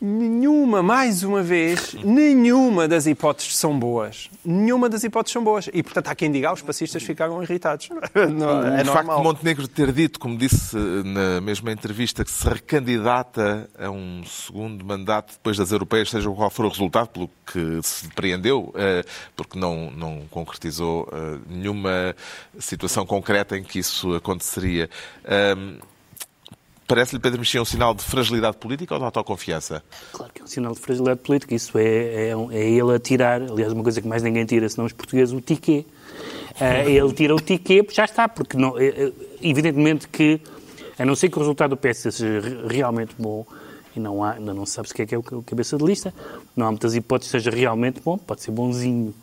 nenhuma, mais uma vez, nenhuma das hipóteses são boas. Nenhuma das hipóteses são boas. E, portanto, há quem diga, ah, os passistas ficaram irritados. (laughs) Não, é o facto normal. de Montenegro ter dito, como disse eh, na mesma entrevista, que se recandidata a um segundo mandato depois das europeias, seja qual for o resultado, pelo que se depreendeu, eh, porque não, não concretizou eh, nenhuma situação concreta em que isso aconteceria. Parece-lhe, Pedro Mexia, um sinal de fragilidade política ou de autoconfiança? Claro que é um sinal de fragilidade política. Isso é, é, um- é ele a tirar, aliás, uma coisa que mais ninguém tira, senão os portugueses, o tiquê. Ah, (laughs) ele tira o tiquê, já está, porque não, é- é- evidentemente que, a não ser que o resultado do PS seja re- realmente bom, e não há, ainda não se sabe se que é que é o cabeça de lista, não há muitas hipóteses que seja realmente bom, pode ser bonzinho.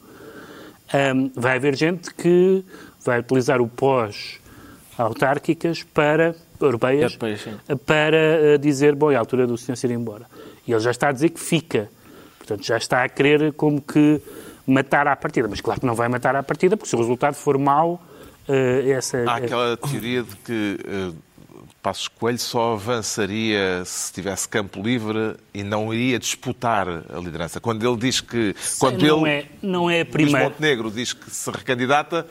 Ahm, vai haver gente que vai utilizar o pós-autárquicas para europeias Europeias, sim. para eh, dizer, bom, é a altura do senhor se ir embora. E ele já está a dizer que fica. Portanto, já está a querer como que matar à partida. Mas claro que não vai matar à partida, porque se o resultado for mau, eh, essa... Há aquela teoria de que eh, Passos Coelho só avançaria se tivesse campo livre e não iria disputar a liderança. Quando ele diz que. Quando não, ele, é, não é a Luís primeira... Montenegro diz que se recandidata,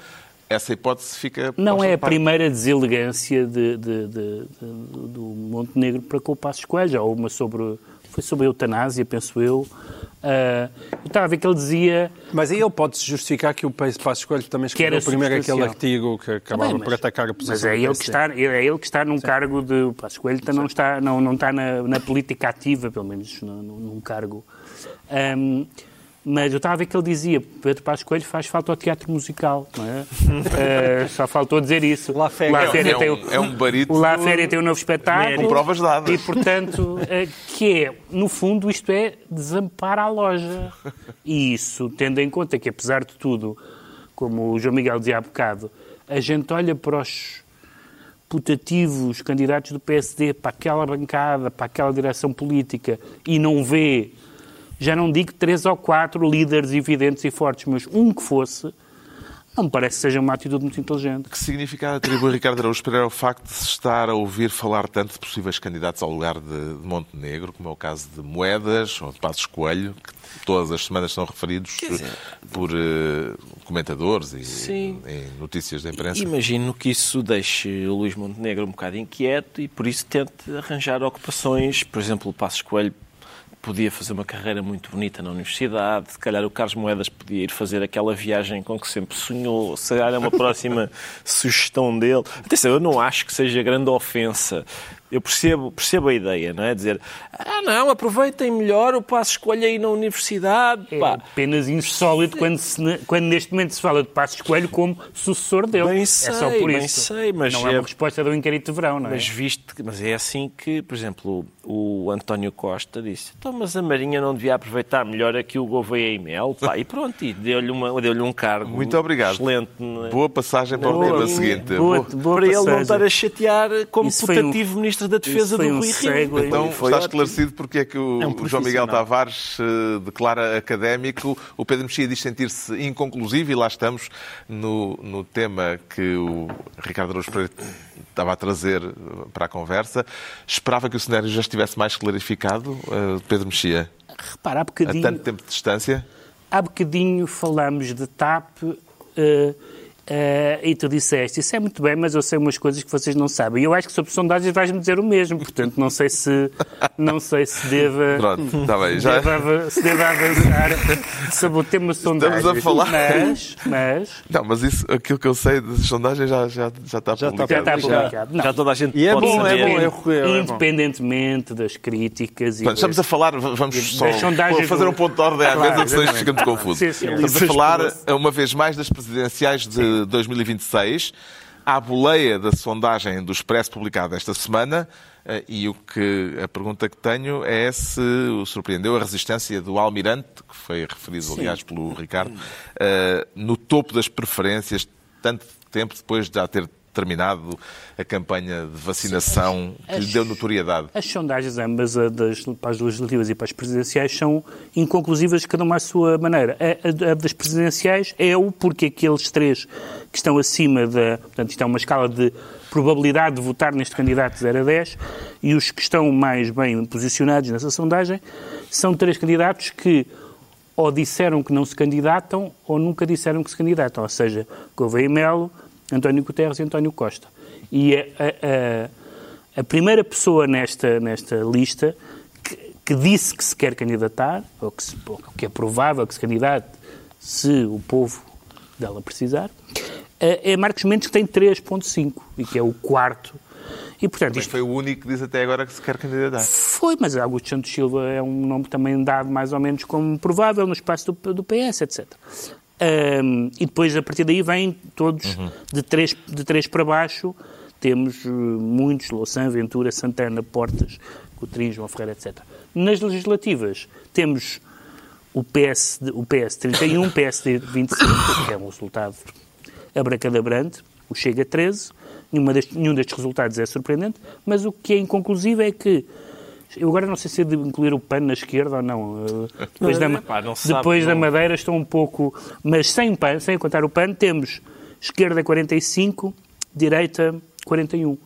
essa hipótese fica. Não é a parte. primeira deselegância de, de- de- de- do Montenegro para com o Passos Coelho. Uma sobre... Foi sobre a eutanásia, penso eu. Ah, eu estava a ver que ele dizia... Mas aí ele pode-se justificar que o Passos Coelho também Que era escreveu primeiro aquele artigo que acabava Tá bem, por atacar a posição Mas é ele, que está, é ele que está num cargo de. O Passos Coelho tá- não está, não, não está na, na política ativa, pelo menos num, num cargo. Ahm, mas eu estava a ver que ele dizia: Pedro Passos Coelho faz falta ao teatro musical, não é? Ah, (laughs) só faltou dizer isso. La Féria. É, Féria é tem um- o- é um barítono O La Féria tem um novo espetáculo. Com provas dadas. E, portanto, eh, que é, no fundo, isto é desampara a loja. E isso, tendo em conta que, apesar de tudo, como o João Miguel dizia há bocado, a gente olha para os putativos candidatos do PSD, para aquela bancada, para aquela direção política e não vê, já não digo três ou quatro líderes evidentes e fortes, mas um que fosse, não me parece que seja uma atitude muito inteligente. Que significado atribui Ricardo Araújo Pereira ao facto de se estar a ouvir falar tanto de possíveis candidatos ao lugar de, de Montenegro, como é o caso de Moedas ou de Passos Coelho, que todas as semanas são referidos por eh, comentadores e Sim. em notícias da imprensa? Imagino que isso deixe o Luís Montenegro um bocado inquieto e por isso tente arranjar ocupações. Por exemplo, o Passos Coelho podia fazer uma carreira muito bonita na universidade, se calhar o Carlos Moedas podia ir fazer aquela viagem com que sempre sonhou, se calhar é uma próxima (laughs) sugestão dele. Atenção, eu não acho que seja grande ofensa Eu percebo, percebo a ideia, não é? Dizer, ah, não, aproveitem melhor o passo escolha aí na universidade. É Pá. apenas insólito quando, se- quando neste momento se fala de Passos Coelho como sucessor dele. Bem é só sei, por bem isso. sei, mas não é é- uma resposta do inquérito de verão, não é? Mas visto que, mas é assim que, por exemplo, o António Costa disse, então, mas a Marinha não devia aproveitar melhor aqui o Gouveia e Mel, pá, e pronto, e deu-lhe deu-lhe um cargo Muito obrigado. excelente. é? Boa passagem para o tema seguinte. boa, Boa. boa para ele não estar a chatear como Isso foi um- putativo Ministro da Defesa do um Rui. Rio. Então Foi está ótimo. esclarecido porque é que o, É um o João Miguel. Tavares eh, declara académico. O Pedro Mexia diz sentir-se inconclusivo e lá estamos no, no tema que o Ricardo Araújo Pereira estava a trazer eh, para a conversa. Esperava que o cenário já estivesse mais clarificado, eh, Pedro Mexia, Repara, há a bocadinho, tanto tempo de distância. há bocadinho falámos de TAP eh, eh, e tu disseste, isso é muito bem, mas eu sei umas coisas que vocês não sabem. E eu acho que sobre sondagens vais-me dizer o mesmo, portanto não sei se, não sei se deva... Pronto, está bem. Já, Deve ava- se deve avançar sobre o tema sondagens. a falar. Mas, mas Não, mas isso, aquilo que eu sei das sondagens já, já, já está Já está publicado. já está publicado. publicado. Não, Já toda a gente E é pode bom, é saber. bom, é bom, é bom. independentemente das críticas e Portanto, estamos a falar, vamos só sondagens fazer do- um ponto de ordem à Claro, mesa, que senão isto exatamente. fica muito confuso. Sim, sim. Estamos a falar, uma vez mais, das presidenciais de 2026. Há a boleia da sondagem do Expresso publicada esta semana eh, e o que a pergunta que tenho é se o surpreendeu a resistência do Almirante, que foi referido, aliás, pelo Ricardo, eh, no topo das preferências, tanto tempo depois de já ter terminado a campanha de vacinação que lhe deu notoriedade. As sondagens, ambas, a das, para as legislativas e para as presidenciais, são inconclusivas, cada uma à sua maneira. A, a- a das presidenciais é o porque aqueles três que estão acima da. Portanto, isto é uma escala de probabilidade de votar neste candidato de 0 a 10, e os que estão mais bem posicionados nessa sondagem são três candidatos que ou disseram que não se candidatam ou nunca disseram que se candidatam. Ou seja, Gouveia e Melo, António Guterres e António Costa. E a, a- a- a primeira pessoa nesta, nesta lista que, que disse que se quer candidatar, ou que, se- ou que é provável que se candidate se o povo dela precisar, é é Marcos Mendes, que tem 3,5 e que é o quarto. E, portanto, Mas isto foi o único que diz até agora que se quer candidatar. foi, mas Augusto Santos Silva é um nome também dado mais ou menos como provável no espaço do, do PS, etc. Ahm, e depois, a partir daí, vêm todos de, três, de três para baixo. Temos eh, muitos, Louçã, Ventura, Santana, Portas, Coutrinho, João Ferreira, etc. Nas legislativas, temos o PS, o PS 31, PSD 25, que é um resultado abracadabrante, o Chega 13, nenhuma destes- nenhum destes resultados é surpreendente, mas o que é inconclusivo é que eu agora não sei se é de incluir o PAN na esquerda ou não. Depois, da, Não, epá, depois da. Madeira estou um pouco... Mas sem PAN, sem contar o PAN, temos esquerda 45, direita 41.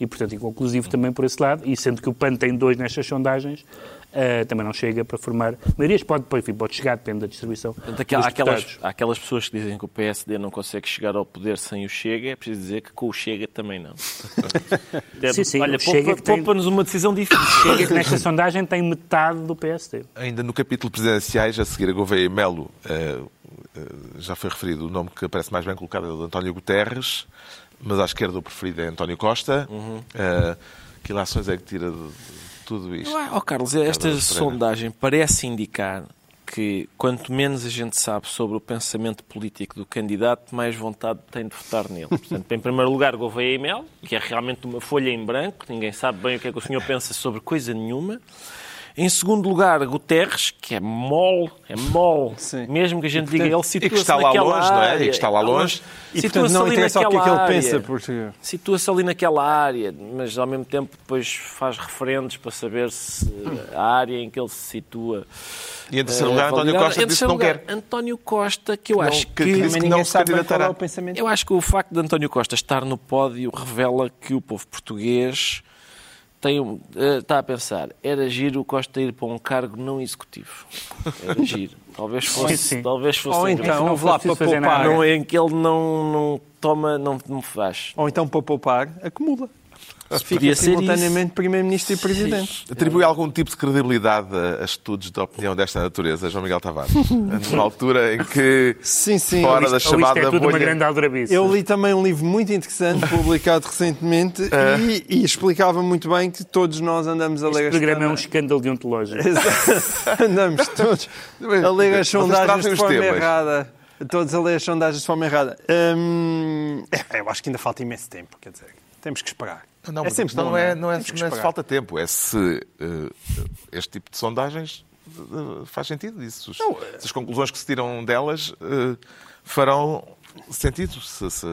E, portanto, inconclusivo também por esse lado. E sendo que o PAN tem dois nestas sondagens, eh, também não chega para formar maiorias. Pode, pode, enfim, pode chegar, depende da distribuição Portanto, aquel- dos há aquelas, há aquelas pessoas que dizem que o PSD não consegue chegar ao poder sem o Chega, é preciso dizer que com o Chega também não. (laughs) Sim, sim, Olha, o Chega poupa- que tem- poupa-nos uma decisão difícil. Chega que nesta sondagem tem metade do PSD. Ainda no capítulo presidenciais, a seguir a Gouveia e Melo, eh, já foi referido o nome que parece mais bem colocado é o de António Guterres, mas à esquerda o preferido é António Costa. Eh, que ilações é que tira de tudo isto? Ó Carlos, esta sondagem parece indicar que quanto menos a gente sabe sobre o pensamento político do candidato, mais vontade tem de votar nele. (laughs) Portanto, em primeiro lugar, Gouveia e Mel, que é realmente uma folha em branco, ninguém sabe bem o que é que o senhor pensa sobre coisa nenhuma. Em segundo lugar, Guterres, que é mole, é mole. Sim. Mesmo que a gente diga, ele E que situa-se está lá naquela longe, não é? área. E que está lá longe. E, Situa-se portanto, não ali interessa o que é que naquela ele pensa, área. porque... Situa-se ali naquela área, mas ao mesmo tempo depois faz referendos para saber se a área em que ele se situa. E em terceiro eh, lugar, António. Costa disse que não lugar, quer. António Costa, que eu Não, acho que- que. que não se é candidatará. o pensamento. Eu acho que o facto de António Costa estar no pódio revela que o povo português tem, um- eh, está a pensar, era giro o Costa ir para um cargo não executivo. Era giro. (laughs) Talvez fosse. Sim, sim. Talvez fosse Ou um- então, não vou lá para poupar. não é em que ele não, não toma, não, não faz. Ou então, para poupar, acumula. Fica simultaneamente Primeiro-Ministro e Presidente. Atribui algum tipo de credibilidade a, a estudos de opinião desta natureza, João Miguel Tavares? (laughs) Numa altura em que, Sim, sim. fora da é chamada tudo uma bolha... Eu li também um livro muito interessante, (laughs) publicado recentemente, e, e explicava muito bem que todos nós andamos a ler Este programa é um escândalo deontológico. (laughs) Andamos todos a ler as sondagens de forma temas. errada. Todos a ler as sondagens de forma errada. Hum, é, eu acho que ainda falta imenso tempo, quer dizer, temos que esperar. Não, é sempre não é, não é? não é, não é se falta tempo, é se eh, este tipo de sondagens eh, faz sentido. Isso. Se as conclusões que se tiram delas eh, farão sentido, se, se-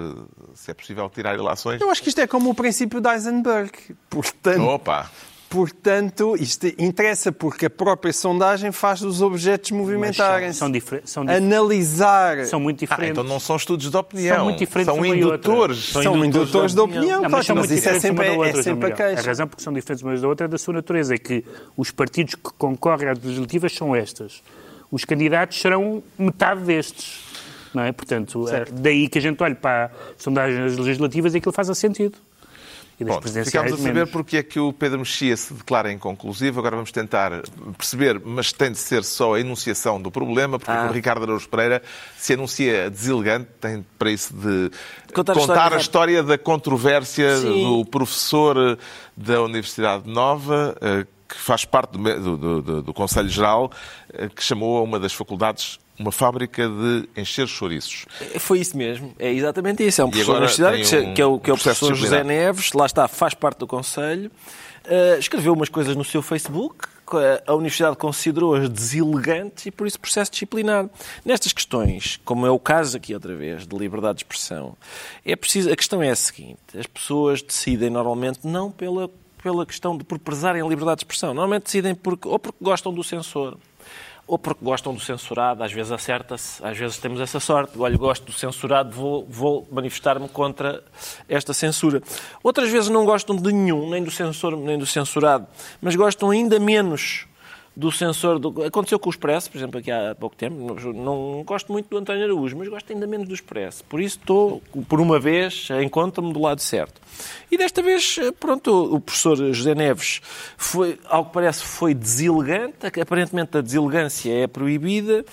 se é possível tirar ilações. Eu acho que isto é como o princípio de Heisenberg. Portanto, Opa! Portanto isto interessa porque a própria sondagem faz os objetos movimentarem-se. São, difer- são, Analisar. são muito Ah, diferentes. então não são estudos de opinião. São muito diferentes São indutores. São São indutores indutores da da opinião, Não, claro, mas mas isso é sempre, da outra, é sempre a queixa. A razão porque são diferentes umas da outra é da sua natureza, é que os partidos que concorrem às legislativas são estas. Os candidatos serão metade destes. Não é? Portanto, é daí que a gente olha para as sondagens legislativas e aquilo faz sentido. E das Bom, presidenciais ficámos a saber porque é que o Pedro Mexia se declara inconclusivo. Agora vamos tentar perceber, mas tem de ser só a enunciação do problema, porque Ah. o Ricardo Araújo Pereira se anuncia deselegante, tem para isso de Contar contar, a a história da controvérsia Sim. do professor da Universidade Nova, eh, que faz parte do, do- do- do Conselho Geral, eh, que chamou a uma das faculdades uma fábrica de encher chouriços. Foi isso mesmo, é exatamente isso. É um professor universitário, um que é o, que é o professor José. Neves, lá está, faz parte do Conselho, eh, escreveu umas coisas no seu Facebook, a Universidade considerou-as deselegantes e por isso processo disciplinar. Nestas questões, como é o caso aqui outra vez, de liberdade de expressão, é preciso, a questão é a seguinte, as pessoas decidem normalmente não pela, pela questão de por prezarem a liberdade de expressão, normalmente decidem porque, ou porque gostam do censor, ou porque gostam do censurado, às vezes acerta-se, às vezes temos essa sorte. Olha, gosto do censurado, vou, vou manifestar-me contra esta censura. Outras vezes não gostam de nenhum, nem do censor, nem do censurado, mas gostam ainda menos do censor. Do... Aconteceu com o Expresso, por exemplo, aqui há pouco tempo. Não, gosto muito do António Araújo, mas gosto ainda menos do Expresso. Por isso estou, por uma vez, encontro-me do lado certo. E desta vez, pronto, o professor José Neves foi, ao que parece, foi deselegante. Aparentemente a deselegância é proibida.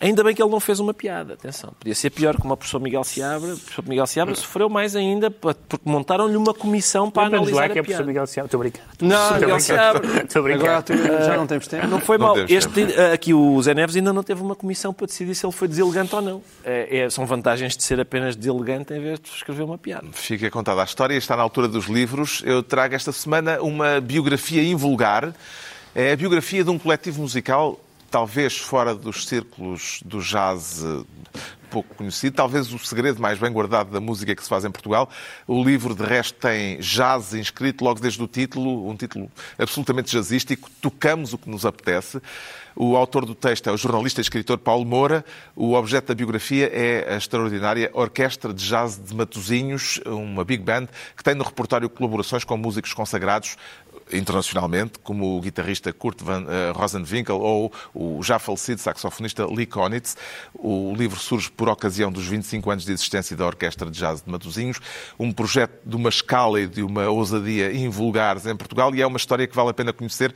Ainda bem que ele não fez uma piada, atenção. Podia ser pior, como o professor Miguel Seabra. O professor Miguel Seabra sofreu mais ainda, porque montaram-lhe uma comissão para analisar lá que é a o professor piada. Miguel Seabra. Estou a brincar. Não, Miguel. Seabra. Estou a brincar. Agora tu- já não temos tempo. Não foi Não mal. Este, aqui o Zé Neves ainda não teve uma comissão para decidir se ele foi deselegante ou não. É, é- são vantagens de ser apenas deselegante em vez de escrever uma piada. Fica contada a história, está na altura dos livros. Eu trago esta semana uma biografia invulgar. É a biografia de um coletivo musical, talvez fora dos círculos do jazz eh, pouco conhecido, talvez o segredo mais bem guardado da música que se faz em Portugal. O livro, de resto, tem jazz inscrito logo desde o título, um título absolutamente jazzístico. Tocamos o que nos apetece. O autor do texto é o jornalista e escritor Paulo Moura. O objeto da biografia é a extraordinária Orquestra de Jazz de Matosinhos, uma big band que tem no repertório colaborações com músicos consagrados internacionalmente, como o guitarrista Kurt Van eh, Rosenwinkel ou o já falecido saxofonista Lee Konitz. O livro surge por ocasião dos 25 anos de existência da Orquestra de Jazz de Matosinhos, um projeto de uma escala e de uma ousadia invulgares em Portugal e é uma história que vale a pena conhecer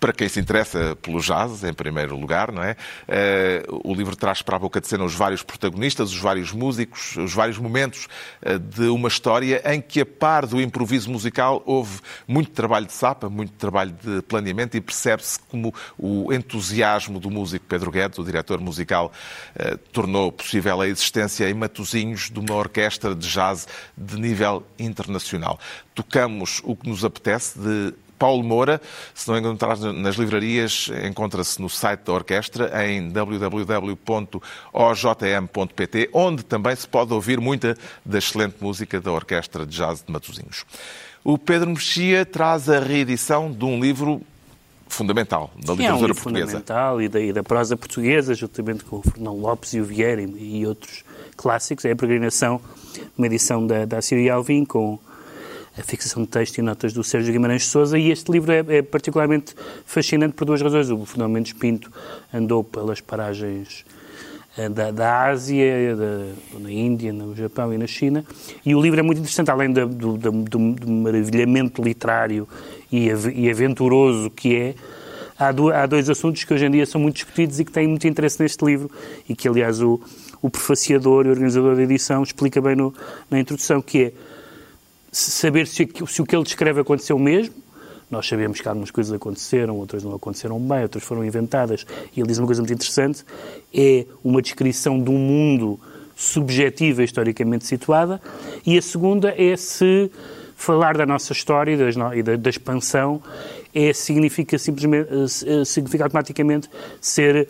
para quem se interessa pelo jazz, em primeiro lugar, não é? Eh, o livro traz para a boca de cena os vários protagonistas, os vários músicos, os vários momentos eh, de uma história em que, a par do improviso musical, houve muito trabalho de sapa, muito trabalho de planeamento e percebe-se como o entusiasmo do músico Pedro Guedes, o diretor musical, eh, tornou possível a existência em Matosinhos de uma orquestra de jazz de nível internacional. Tocamos o que nos apetece de Paulo Moura, se não encontrar nas livrarias, encontra-se no site da orquestra em www.ojm.pt, onde também se pode ouvir muita da excelente música da Orquestra de Jazz de Matosinhos. O Pedro Mexia traz a reedição de um livro fundamental da Sim, é um literatura livro portuguesa. fundamental e da, e da prosa portuguesa, juntamente com o Fernão Lopes e o Vieira e, e outros clássicos. É a peregrinação, uma edição da, da Síria Alvim, com a fixação de texto e notas do Sérgio Guimarães Souza, e este livro é, é particularmente fascinante por duas razões. O Fernão Mendes Pinto andou pelas paragens eh, da, da Ásia, da, na Índia, no Japão e na China. E o livro é muito interessante, além do, do, do, do maravilhamento literário e, e aventuroso que é, há, do, há, dois assuntos que hoje em dia são muito discutidos e que têm muito interesse neste livro e que, aliás, o, o prefaciador e organizador da edição explica bem no, na introdução, que é saber se, se o que ele descreve aconteceu mesmo, nós sabemos que algumas coisas aconteceram, outras não aconteceram bem, outras foram inventadas. E ele diz uma coisa muito interessante: é uma descrição de um mundo subjetiva, historicamente situada, e a segunda é se falar da nossa história e da, da expansão é, significa, simplesmente, eh, significa automaticamente ser eh,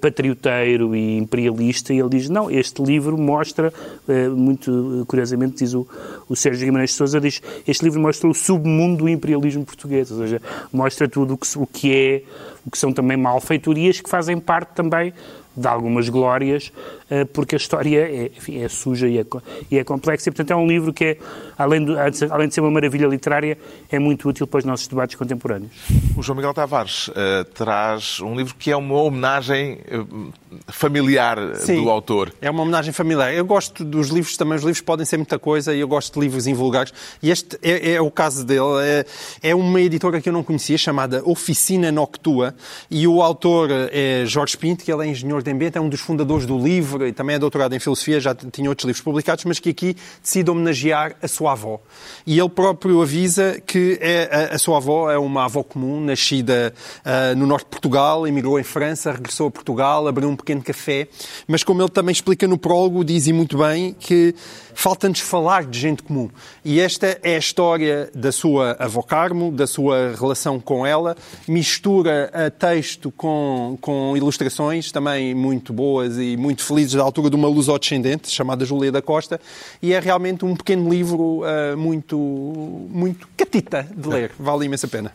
patrioteiro e imperialista, e ele diz, não, este livro mostra, eh, muito curiosamente diz o, o Sérgio Guimarães de Sousa, diz, este livro mostra o submundo do imperialismo português, ou seja, mostra tudo o que, o que é, o que são também malfeitorias que fazem parte também de algumas glórias, eh, porque a história é, enfim, é suja e é, e é, complexa. E, portanto, é um livro que, é, além, de, além de ser uma maravilha literária, é muito útil para os nossos debates contemporâneos. O João Miguel Tavares uh, traz um livro que é uma homenagem uh, familiar Sim, do autor. É uma homenagem familiar. Eu gosto dos livros também, os livros podem ser muita coisa e eu gosto de livros invulgares. E este é, é o caso dele. É, é, uma editora que eu não conhecia, chamada Oficina Noctua, e o autor é Jorge Pinto, que ele é engenheiro de ambiente, é um dos fundadores do livro e também é doutorado em filosofia, já tinha outros livros publicados, mas que aqui decide homenagear a sua avó. E ele próprio avisa que é, a, a sua avó é uma avó comum, nascida uh, no norte de Portugal, emigrou em França, regressou a Portugal, abriu um pequeno café, mas como ele também explica no prólogo, diz muito bem que falta-nos falar de gente comum. E esta é a história da sua avó Carmo, da sua relação com ela, mistura texto com, com ilustrações também muito boas e muito felizes da altura de uma lusodescendente, chamada Júlia da Costa, e é realmente um pequeno livro uh, muito, muito catita de ler, vale imensa pena.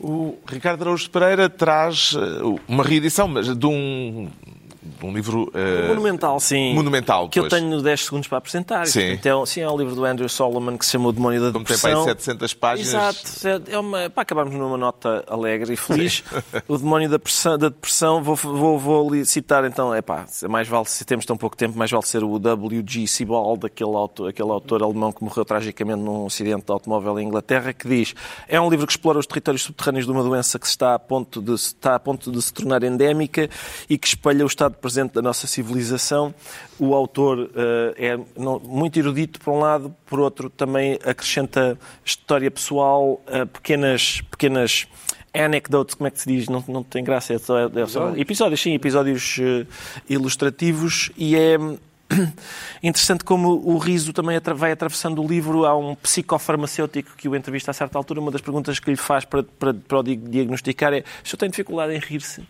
O Ricardo Araújo Pereira traz eh, uma reedição de um um livro... Uh, monumental, sim. Monumental, Que pois. eu tenho 10 segundos para apresentar. Sim. Então, sim, é um livro do Andrew Solomon que se chama O Demónio da Como Depressão. tem para aí 700 páginas. Exato. É uma, para acabarmos numa nota alegre e feliz. (laughs) o Demónio da, pressão, da Depressão, vou, vou, vou citar então, é pá, mais vale, se temos tão pouco tempo, mais vale ser o W.G. Sebald, aquele autor, aquele autor alemão que morreu tragicamente num acidente de automóvel em Inglaterra, que diz, é um livro que explora os territórios subterrâneos de uma doença que está a ponto de, está a ponto de se tornar endémica e que espelha o estado presente da nossa civilização. O autor uh, é muito erudito, por um lado, por outro, também acrescenta história pessoal, uh, pequenas. pequenas anecdotes, como é que se diz? Não, não tem graça, é só, é só episódios, sim, episódios uh, ilustrativos e é (clears throat) Interessante como o riso também vai atravessando o livro. Há um psicofarmacêutico que o entrevista a certa altura. Uma das perguntas que lhe faz para, para, para o diagnosticar é se eu tenho dificuldade em rir-se.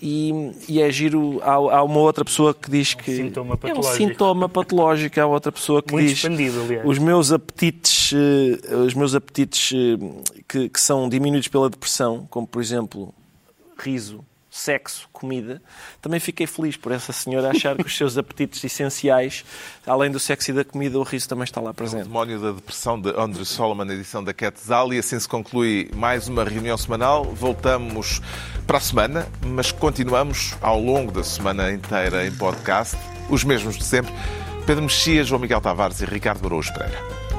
E, e é giro. Há, há, uma outra pessoa que diz que. Um sintoma é um sintoma patológico. Há outra pessoa que Muito diz. expandido, aliás. Os meus apetites, eh, os meus apetites eh, que, que são diminuídos pela depressão, como por exemplo riso, sexo, comida, também fiquei feliz por essa senhora achar que os seus apetites essenciais, além do sexo e da comida, o riso também está lá O presente. Demónio da Depressão de Andrew Solomon, edição da Quetzal, e assim se conclui mais uma reunião semanal. Voltamos para a semana, mas continuamos ao longo da semana inteira em podcast, os mesmos de sempre. Pedro Mexias, João Miguel Tavares e Ricardo Araújo Pereira.